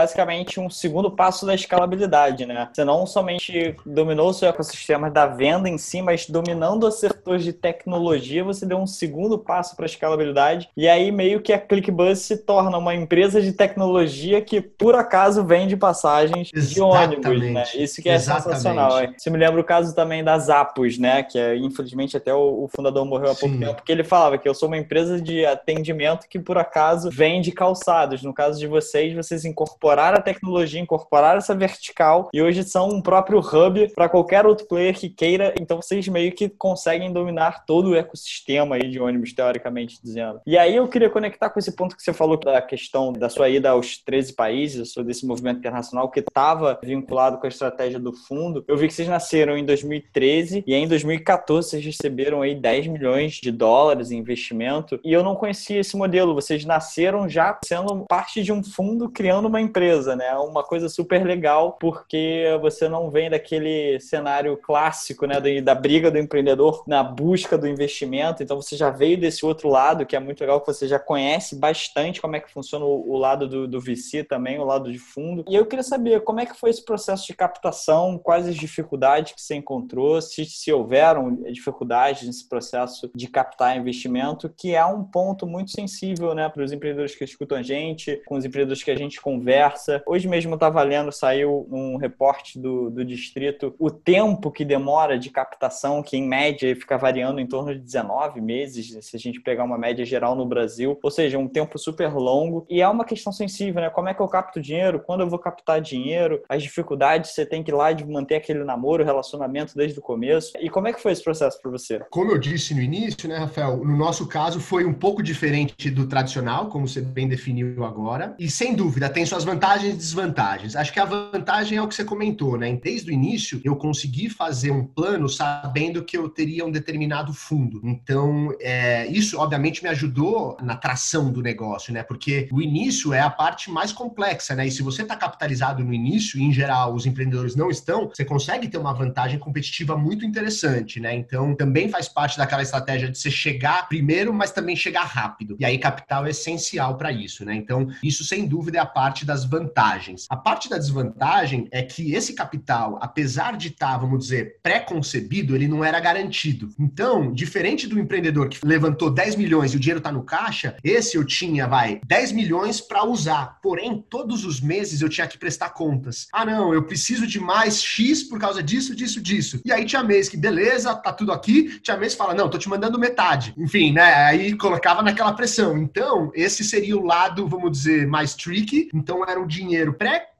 um segundo passo da escalabilidade, né? Você não somente dominou o seu ecossistema da venda em si, mas dominando os setores de tecnologia, você deu um segundo passo para a escalabilidade. E aí meio que a ClickBus se torna uma empresa de tecnologia que por acaso vende passagens Exatamente. de ônibus, né? Isso que é Exatamente. sensacional. É. Você me lembra o caso também das Apos, né? Que é, infelizmente até o, o fundador morreu há pouco Sim. tempo, porque ele falava que eu sou uma empresa de atendimento que por acaso vende calçados. No caso de vocês, vocês incorporaram a tecnologia, incorporaram essa vertical e hoje são um próprio hub para qualquer outro player que queira. Então vocês meio que conseguem dominar todo o ecossistema aí de ônibus, teoricamente dizendo. E aí eu queria conectar com esse ponto que você falou da questão da sua ida aos 13 países, desse movimento internacional que estava vinculado com a estratégia do fundo. Eu vi que vocês nasceram em 2013 e em 2014 vocês receberam aí 10 milhões de dólares em investimento e eu não conhecia esse modelo. Vocês nasceram já sendo parte de um fundo criando uma empresa, né? Uma coisa super legal porque você não vem daquele cenário clássico, né, da briga do empreendedor na busca do investimento. Então você já veio desse outro lado que é muito legal, que você já conhece bastante como é que funciona o, lado do, do VC também, o lado de fundo. E eu queria saber como é que foi esse processo de captação, quais as dificuldades que você encontrou, se, se houveram dificuldades nesse processo de captar investimento, que é um ponto muito sensível né, para os empreendedores que escutam a gente, com os empreendedores que a gente conversa. Hoje mesmo estava lendo, saiu um reporte do, do distrito, o tempo que demora de captação, que em média fica variando em torno de 19 meses, se a gente pegar uma média geral no Brasil, ou seja, um tempo super longo. E é uma questão sensível, né? Como é que eu capto dinheiro? Quando eu vou captar dinheiro? As dificuldades você tem que ir lá de manter aquele namoro, relacionamento desde o começo. E como é que foi esse processo para você? Como eu disse no início, né, Rafael, no nosso caso foi um pouco diferente do tradicional, como você bem definiu agora. E sem dúvida, tem suas vantagens e desvantagens. Acho que a vantagem é o que você comentou, né? Desde o início, eu consegui fazer um plano sabendo que eu teria um determinado fundo. Então, é, isso obviamente me ajudou na tração do negócio, né? Porque o início é a parte mais complexa, né? E se você está capitalizado no início, e em geral os empreendedores não estão, você consegue ter uma vantagem competitiva muito interessante, né? Então, também faz parte daquela estratégia de você chegar primeiro, mas também chegar rápido. E aí, capital é essencial para isso, né? Então, isso sem dúvida é a parte das vantagens. A parte da desvantagem é que esse capital, apesar de estar, tá, vamos dizer, pré-concebido, ele não era garantido. Então, diferente do empreendedor que levantou 10 milhões e o dinheiro está no caixa, esse eu tinha, vai, 10 milhões para usar. Porém, todos os meses eu tinha que prestar contas. Ah, não, eu preciso de mais X por causa disso, disso, disso. E aí tinha mês que, beleza, tá tudo aqui. Tinha mês que fala, não, tô te mandando metade. Enfim, né? Aí colocava naquela pressão. Então, esse seria o lado, vamos dizer, mais tricky. Então, era um dinheiro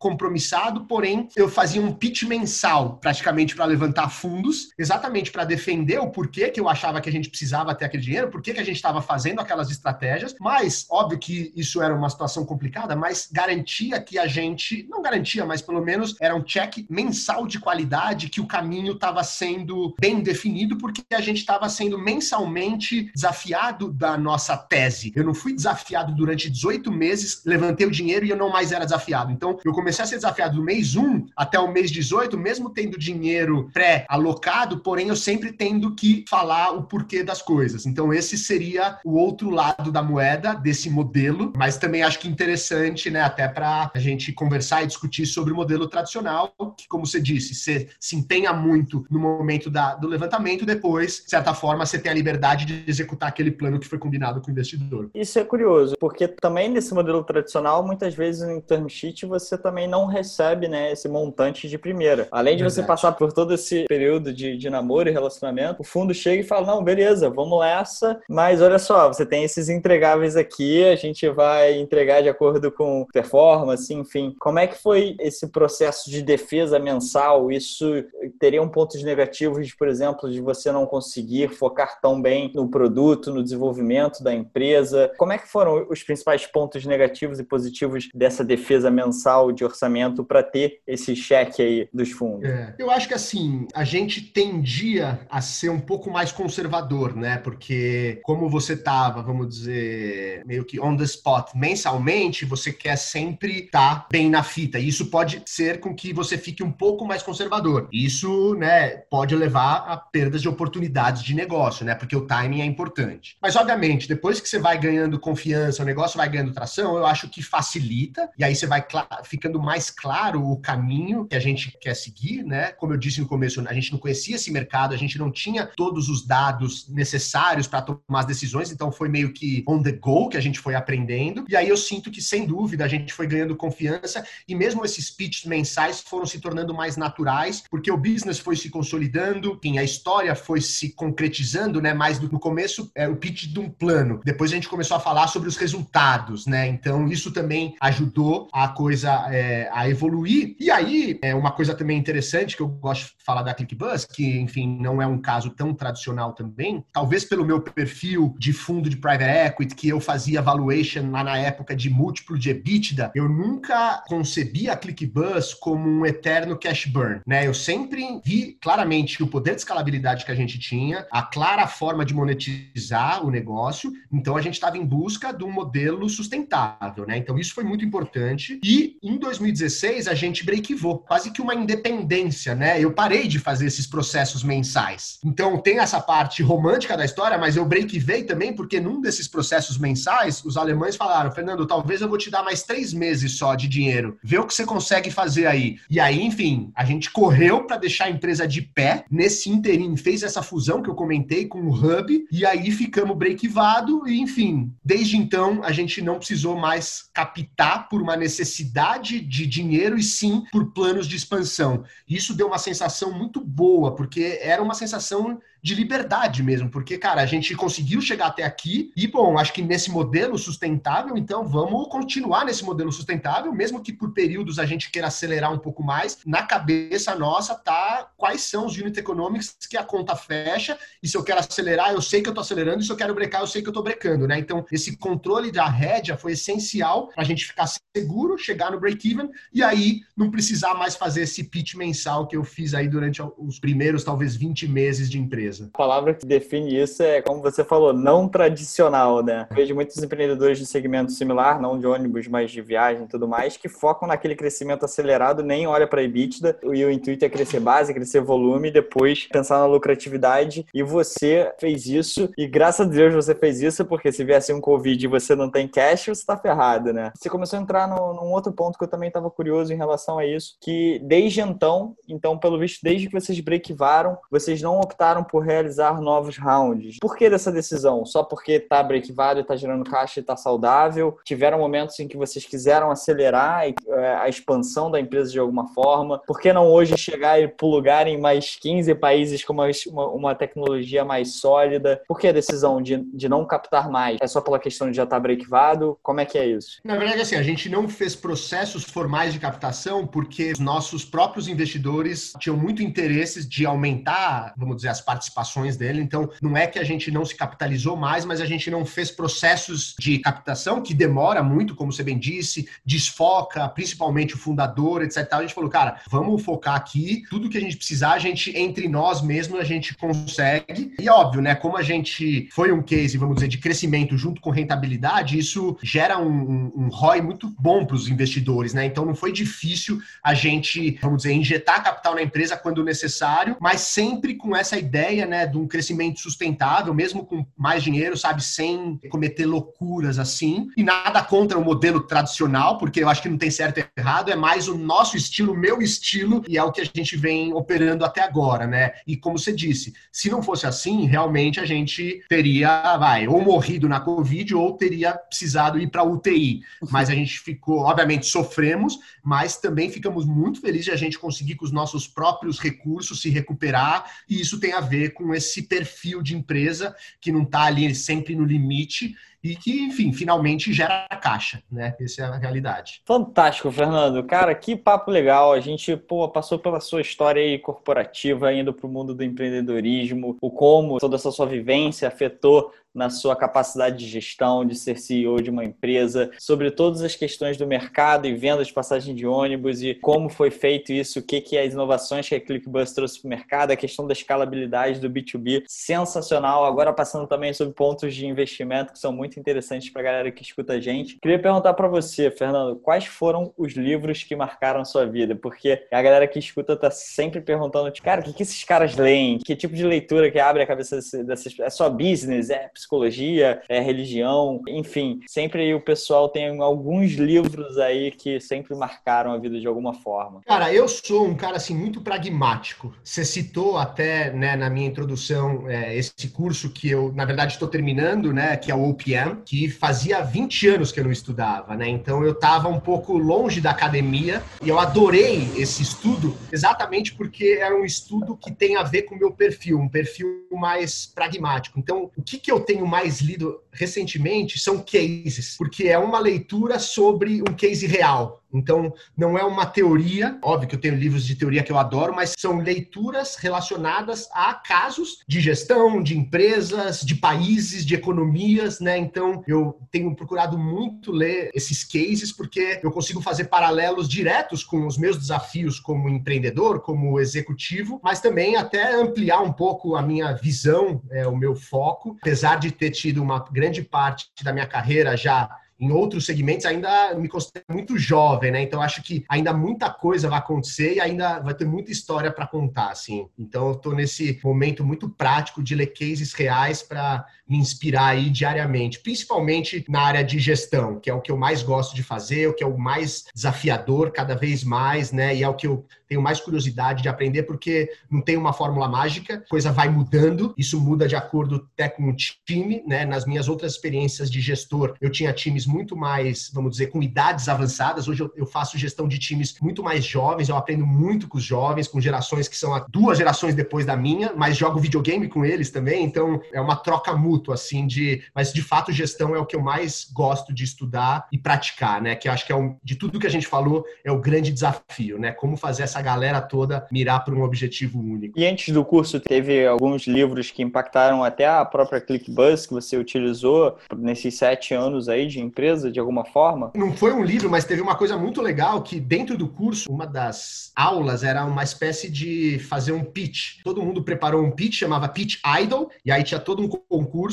pré-compromissado, porém, eu fazia um pitch mensal, praticamente, para levantar fundos, exatamente para defender o porquê que eu achava que a gente precisava ter aquele dinheiro, por que a gente estava fazendo aquelas estratégias. Mas, óbvio que isso era uma situação complicada, mas garantia que a gente, não garantia, mas pelo menos era um check mensal de qualidade que o caminho estava sendo bem definido, porque a gente estava sendo mensalmente desafiado da nossa tese. Eu não fui desafiado durante 18 meses, levantei o dinheiro e eu não mais era desafiado. Então, eu comecei a ser desafiado do mês 1 até o mês 18, mesmo tendo dinheiro pré-alocado, porém eu sempre tendo que falar o porquê das coisas. Então, esse seria o outro lado da moeda desse modelo, mas também acho que interessante, né, até para a gente conversar e discutir sobre o modelo tradicional, que, como você disse, você se empenha muito no momento da, do levantamento, depois, de certa forma, você tem a liberdade de executar aquele plano que foi combinado com o investidor. Isso é curioso, porque também nesse modelo tradicional, muitas vezes no term sheet você também não recebe né, esse montante de primeira. Além de Verdade. você passar por todo esse período de, de namoro e relacionamento, o fundo chega e fala: não, beleza, vamos nessa, mas olha só, você tem esses entregáveis aqui, a gente vai entregar de acordo com performance, enfim. Como é que foi esse processo de defesa mensal? Isso teria um pontos negativos, por exemplo, de você não conseguir focar tão bem no produto, no desenvolvimento da empresa? Como é que foram os principais pontos negativos e positivos dessa defesa? defesa mensal de orçamento para ter esse cheque aí dos fundos? É, eu acho que assim, a gente tendia a ser um pouco mais conservador, né? Porque como você tava, vamos dizer, meio que on the spot mensalmente, você quer sempre estar tá bem na fita. E isso pode ser com que você fique um pouco mais conservador. Isso, né, pode levar a perdas de oportunidades de negócio, né? Porque o timing é importante. Mas obviamente, depois que você vai ganhando confiança, o negócio vai ganhando tração, eu acho que facilita e aí você vai ficando mais claro o caminho que a gente quer seguir, né? Como eu disse no começo, a gente não conhecia esse mercado, a gente não tinha todos os dados necessários para tomar as decisões, então foi meio que on the go que a gente foi aprendendo. E aí eu sinto que, sem dúvida, a gente foi ganhando confiança e mesmo esses pitches mensais foram se tornando mais naturais, porque o business foi se consolidando, enfim, a história foi se concretizando, né? Mais no começo, é o pitch de um plano. Depois a gente começou a falar sobre os resultados, né? Então isso também ajudou a coisa é, a evoluir. E aí, é uma coisa também interessante que eu gosto de falar da ClickBus, que, enfim, não é um caso tão tradicional também, talvez pelo meu perfil de fundo de private equity, que eu fazia valuation lá na época de múltiplo de EBITDA, eu nunca concebi a ClickBus como um eterno cash burn, né? Eu sempre vi claramente o poder de escalabilidade que a gente tinha, a clara forma de monetizar o negócio, então a gente estava em busca de um modelo sustentável, né? Então isso foi muito importante. E em 2016 a gente breakivou, quase que uma independência, né? Eu parei de fazer esses processos mensais. Então tem essa parte romântica da história, mas eu breakivei também porque num desses processos mensais os alemães falaram, Fernando, talvez eu vou te dar mais três meses só de dinheiro, vê o que você consegue fazer aí. E aí, enfim, a gente correu para deixar a empresa de pé. Nesse interim fez essa fusão que eu comentei com o Hub e aí ficamos breakivado e enfim, desde então a gente não precisou mais captar por uma necessidade de dinheiro e sim por planos de expansão. Isso deu uma sensação muito boa, porque era uma sensação de liberdade mesmo, porque, cara, a gente conseguiu chegar até aqui e, bom, acho que nesse modelo sustentável, então vamos continuar nesse modelo sustentável, mesmo que por períodos a gente queira acelerar um pouco mais, na cabeça nossa tá quais são os unit economics que a conta fecha, e se eu quero acelerar, eu sei que eu tô acelerando, e se eu quero brecar, eu sei que eu tô brecando, né? Então, esse controle da rédea foi essencial para a gente ficar seguro, chegar no break-even, e aí não precisar mais fazer esse pitch mensal que eu fiz aí durante os primeiros, talvez, 20 meses de empresa. A palavra que define isso é, como você falou, não tradicional, né? vejo muitos empreendedores de segmento similar, não de ônibus, mas de viagem e tudo mais, que focam naquele crescimento acelerado, nem olha para a EBITDA, e o intuito é crescer base, crescer volume, depois pensar na lucratividade. E você fez isso, e graças a Deus você fez isso, porque se viesse um Covid e você não tem cash, você está ferrado, né? Você começou a entrar no, num outro ponto que eu também estava curioso em relação a isso, que desde então, então, pelo visto, desde que vocês breakvaram, vocês não optaram por realizar novos rounds. Por que dessa decisão? Só porque tá breakvado e tá gerando caixa e tá saudável? Tiveram momentos em que vocês quiseram acelerar é, a expansão da empresa de alguma forma? Por que não hoje chegar e plugar em mais 15 países com uma, uma tecnologia mais sólida? Por que a decisão de, de não captar mais? É só pela questão de já estar tá breakvado? Como é que é isso? Na verdade, assim, a gente não fez processos formais de captação porque os nossos próprios investidores tinham muito interesse de aumentar, vamos dizer, as participações participações dele. Então, não é que a gente não se capitalizou mais, mas a gente não fez processos de captação, que demora muito, como você bem disse, desfoca, principalmente o fundador, etc. A gente falou, cara, vamos focar aqui, tudo que a gente precisar, a gente, entre nós mesmos, a gente consegue. E óbvio, né, como a gente foi um case, vamos dizer, de crescimento junto com rentabilidade, isso gera um, um, um ROI muito bom para os investidores, né? Então, não foi difícil a gente, vamos dizer, injetar capital na empresa quando necessário, mas sempre com essa ideia ideia, né, de um crescimento sustentável, mesmo com mais dinheiro, sabe, sem cometer loucuras assim. E nada contra o modelo tradicional, porque eu acho que não tem certo e errado, é mais o nosso estilo, o meu estilo, e é o que a gente vem operando até agora, né? E como você disse, se não fosse assim, realmente a gente teria, vai, ou morrido na Covid ou teria precisado ir para UTI. Mas a gente ficou, obviamente, sofremos, mas também ficamos muito felizes de a gente conseguir com os nossos próprios recursos se recuperar, e isso tem a ver com esse perfil de empresa que não está ali sempre no limite e que, enfim, finalmente gera caixa, né? Essa é a realidade. Fantástico, Fernando. Cara, que papo legal. A gente, pô, passou pela sua história aí corporativa, indo para o mundo do empreendedorismo, o como toda essa sua vivência afetou na sua capacidade de gestão, de ser CEO de uma empresa, sobre todas as questões do mercado e venda de passagem de ônibus e como foi feito isso, o que, que as inovações que a ClickBus trouxe para o mercado, a questão da escalabilidade do B2B, sensacional. Agora passando também sobre pontos de investimento que são muito interessantes para a galera que escuta a gente. Queria perguntar para você, Fernando, quais foram os livros que marcaram a sua vida? Porque a galera que escuta está sempre perguntando, cara, o que, que esses caras leem? Que tipo de leitura que abre a cabeça dessas... É só business? É psicologia, é, religião, enfim. Sempre o pessoal tem alguns livros aí que sempre marcaram a vida de alguma forma. Cara, eu sou um cara assim muito pragmático. Você citou até né, na minha introdução é, esse curso que eu, na verdade, estou terminando, né? Que é o OPM, que fazia 20 anos que eu não estudava, né? Então eu estava um pouco longe da academia e eu adorei esse estudo exatamente porque era um estudo que tem a ver com o meu perfil, um perfil mais pragmático. Então, o que, que eu tenho mais lido recentemente são cases, porque é uma leitura sobre um case real. Então, não é uma teoria, óbvio que eu tenho livros de teoria que eu adoro, mas são leituras relacionadas a casos de gestão, de empresas, de países, de economias, né? Então, eu tenho procurado muito ler esses cases porque eu consigo fazer paralelos diretos com os meus desafios como empreendedor, como executivo, mas também até ampliar um pouco a minha visão, é, o meu foco, apesar de ter tido uma grande parte da minha carreira já em outros segmentos ainda me considero muito jovem, né? Então acho que ainda muita coisa vai acontecer e ainda vai ter muita história para contar, assim. Então eu tô nesse momento muito prático de ler cases reais para me inspirar aí diariamente, principalmente na área de gestão, que é o que eu mais gosto de fazer, o que é o mais desafiador cada vez mais, né? E é o que eu tenho mais curiosidade de aprender, porque não tem uma fórmula mágica, coisa vai mudando, isso muda de acordo até com o time, né? Nas minhas outras experiências de gestor, eu tinha times muito mais, vamos dizer, com idades avançadas. Hoje eu, faço gestão de times muito mais jovens, eu aprendo muito com os jovens, com gerações que são duas gerações depois da minha, mas jogo videogame com eles também, então é uma troca mútua, assim, de. Mas de fato, gestão é o que eu mais gosto de estudar e praticar, né? Que acho que é um, de tudo que a gente falou, é o grande desafio, né? Como fazer essa galera toda mirar para um objetivo único. E antes do curso, teve alguns livros que impactaram até a própria ClickBuzz que você utilizou nesses sete anos aí de empresa, de alguma forma? Não foi um livro, mas teve uma coisa muito legal que dentro do curso, uma das aulas era uma espécie de fazer um pitch. Todo mundo preparou um pitch, chamava Pitch Idol, e aí tinha todo um concurso,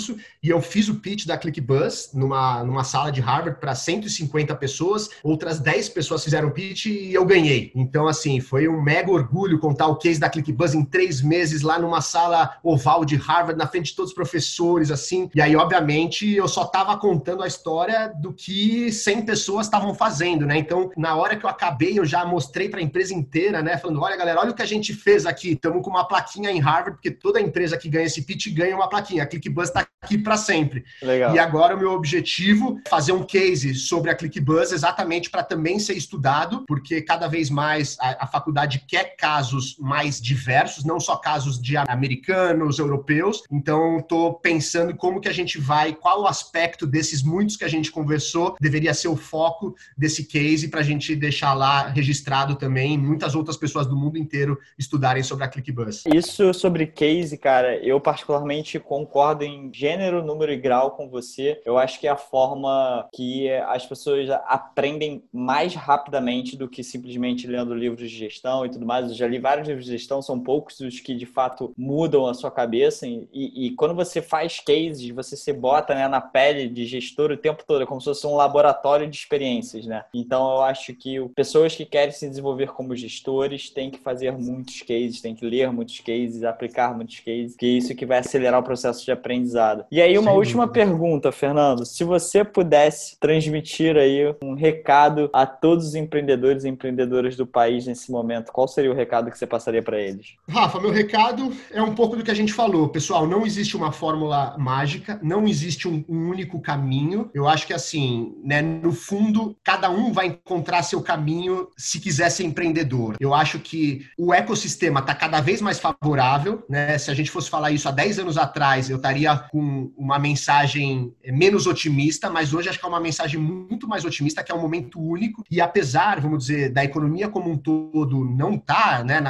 e eu fiz o pitch da ClickBuzz numa, numa sala de Harvard para 150 pessoas, outras 10 pessoas fizeram o pitch e eu ganhei. Então, assim, foi um mega orgulho contar o case da ClickBuzz em três meses lá numa sala oval de Harvard, na frente de todos os professores, assim. E aí, obviamente, eu só estava contando a história do que 100 pessoas estavam fazendo, né? Então, na hora que eu acabei, eu já mostrei para a empresa inteira, né? Falando: olha, galera, olha o que a gente fez aqui. Estamos com uma plaquinha em Harvard, porque toda empresa que ganha esse pitch ganha uma plaquinha. A ClickBuzz está like aqui para sempre. Legal. E agora o meu objetivo é fazer um case sobre a ClickBuzz exatamente para também ser estudado, porque cada vez mais a, a faculdade quer casos mais diversos, não só casos de americanos, europeus. Então, estou pensando como que a gente vai, qual o aspecto desses muitos que a gente conversou deveria ser o foco desse case para a gente deixar lá registrado também muitas outras pessoas do mundo inteiro estudarem sobre a ClickBus. Isso sobre case, cara, eu particularmente concordo em gênero, número e grau com você. Eu acho que é a forma que as pessoas aprendem mais rapidamente do que simplesmente lendo livros de gestão e tudo mais. Eu já li vários livros de gestão, são poucos os que de fato mudam a sua cabeça. E, e quando você faz cases, você se bota né, na pele de gestor o tempo todo, é como se fosse um laboratório de experiências, né? Então eu acho que pessoas que querem se desenvolver como gestores têm que fazer muitos cases, têm que ler muitos cases, aplicar muitos cases, que é isso que vai acelerar o processo de aprendizado. E aí, uma Sim. última pergunta, Fernando. Se você pudesse transmitir aí um recado a todos os empreendedores e empreendedoras do país nesse momento, momento, qual seria o recado que você passaria para eles? Rafa, meu recado é um pouco do que a gente falou. Pessoal, não existe uma fórmula mágica, não existe um, um único caminho. Eu acho que assim, né, no fundo, cada um vai encontrar seu caminho se quiser ser empreendedor. Eu acho que o ecossistema está cada vez mais favorável, né? Se a gente fosse falar isso há 10 anos atrás, eu estaria com um, uma mensagem menos otimista, mas hoje acho que é uma mensagem muito mais otimista, que é um momento único. E apesar, vamos dizer, da economia como um todo não tá, né,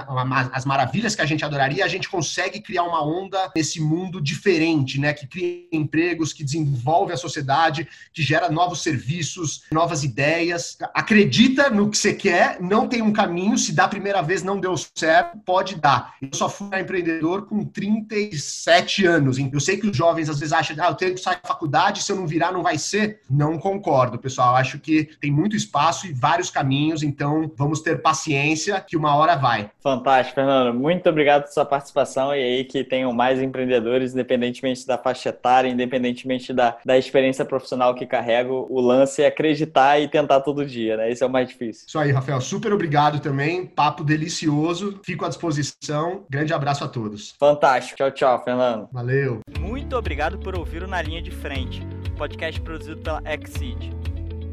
as maravilhas que a gente adoraria, a gente consegue criar uma onda nesse mundo diferente, né, que cria empregos, que desenvolve a sociedade, que gera novos serviços, novas ideias. Acredita no que você quer, não tem um caminho, se da primeira vez não deu certo, pode dar. Eu só fui empreendedor com 37 anos. Eu sei que os jovens às vezes acham, ah, eu tenho que sair da faculdade, se eu não virar, não vai ser. Não concordo, pessoal. Acho que tem muito espaço e vários caminhos, então vamos ter paciência que uma hora vai. Fantástico, Fernando. Muito obrigado pela sua participação e aí que tenham mais empreendedores, independentemente da faixa etária, independentemente da, da experiência profissional que carrego, o lance é acreditar e tentar todo dia, né? Esse é o mais difícil. Isso aí, Rafael. Super obrigado também. Papo delicioso. Fico à disposição. Grande abraço a todos. Fantástico. Tchau, tchau, Fernando. Valeu. Muito obrigado por ouvir o Na Linha de Frente, podcast produzido pela Exceed.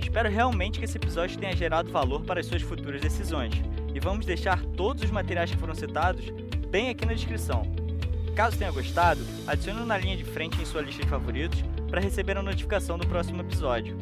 Espero realmente que esse episódio tenha gerado valor para as suas futuras decisões. E vamos deixar todos os materiais que foram citados bem aqui na descrição. Caso tenha gostado, adicione na linha de frente em sua lista de favoritos para receber a notificação do próximo episódio.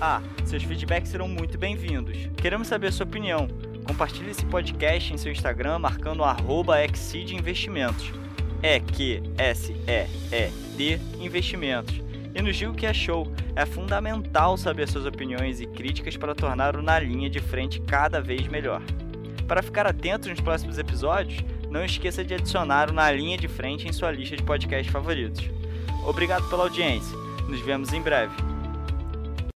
Ah, seus feedbacks serão muito bem-vindos. Queremos saber a sua opinião. Compartilhe esse podcast em seu Instagram marcando arroba Investimentos. É Q S E E D Investimentos. E nos diga o que achou. É fundamental saber suas opiniões e críticas para tornar o Na Linha de Frente cada vez melhor. Para ficar atento nos próximos episódios, não esqueça de adicionar o Na Linha de Frente em sua lista de podcasts favoritos. Obrigado pela audiência. Nos vemos em breve.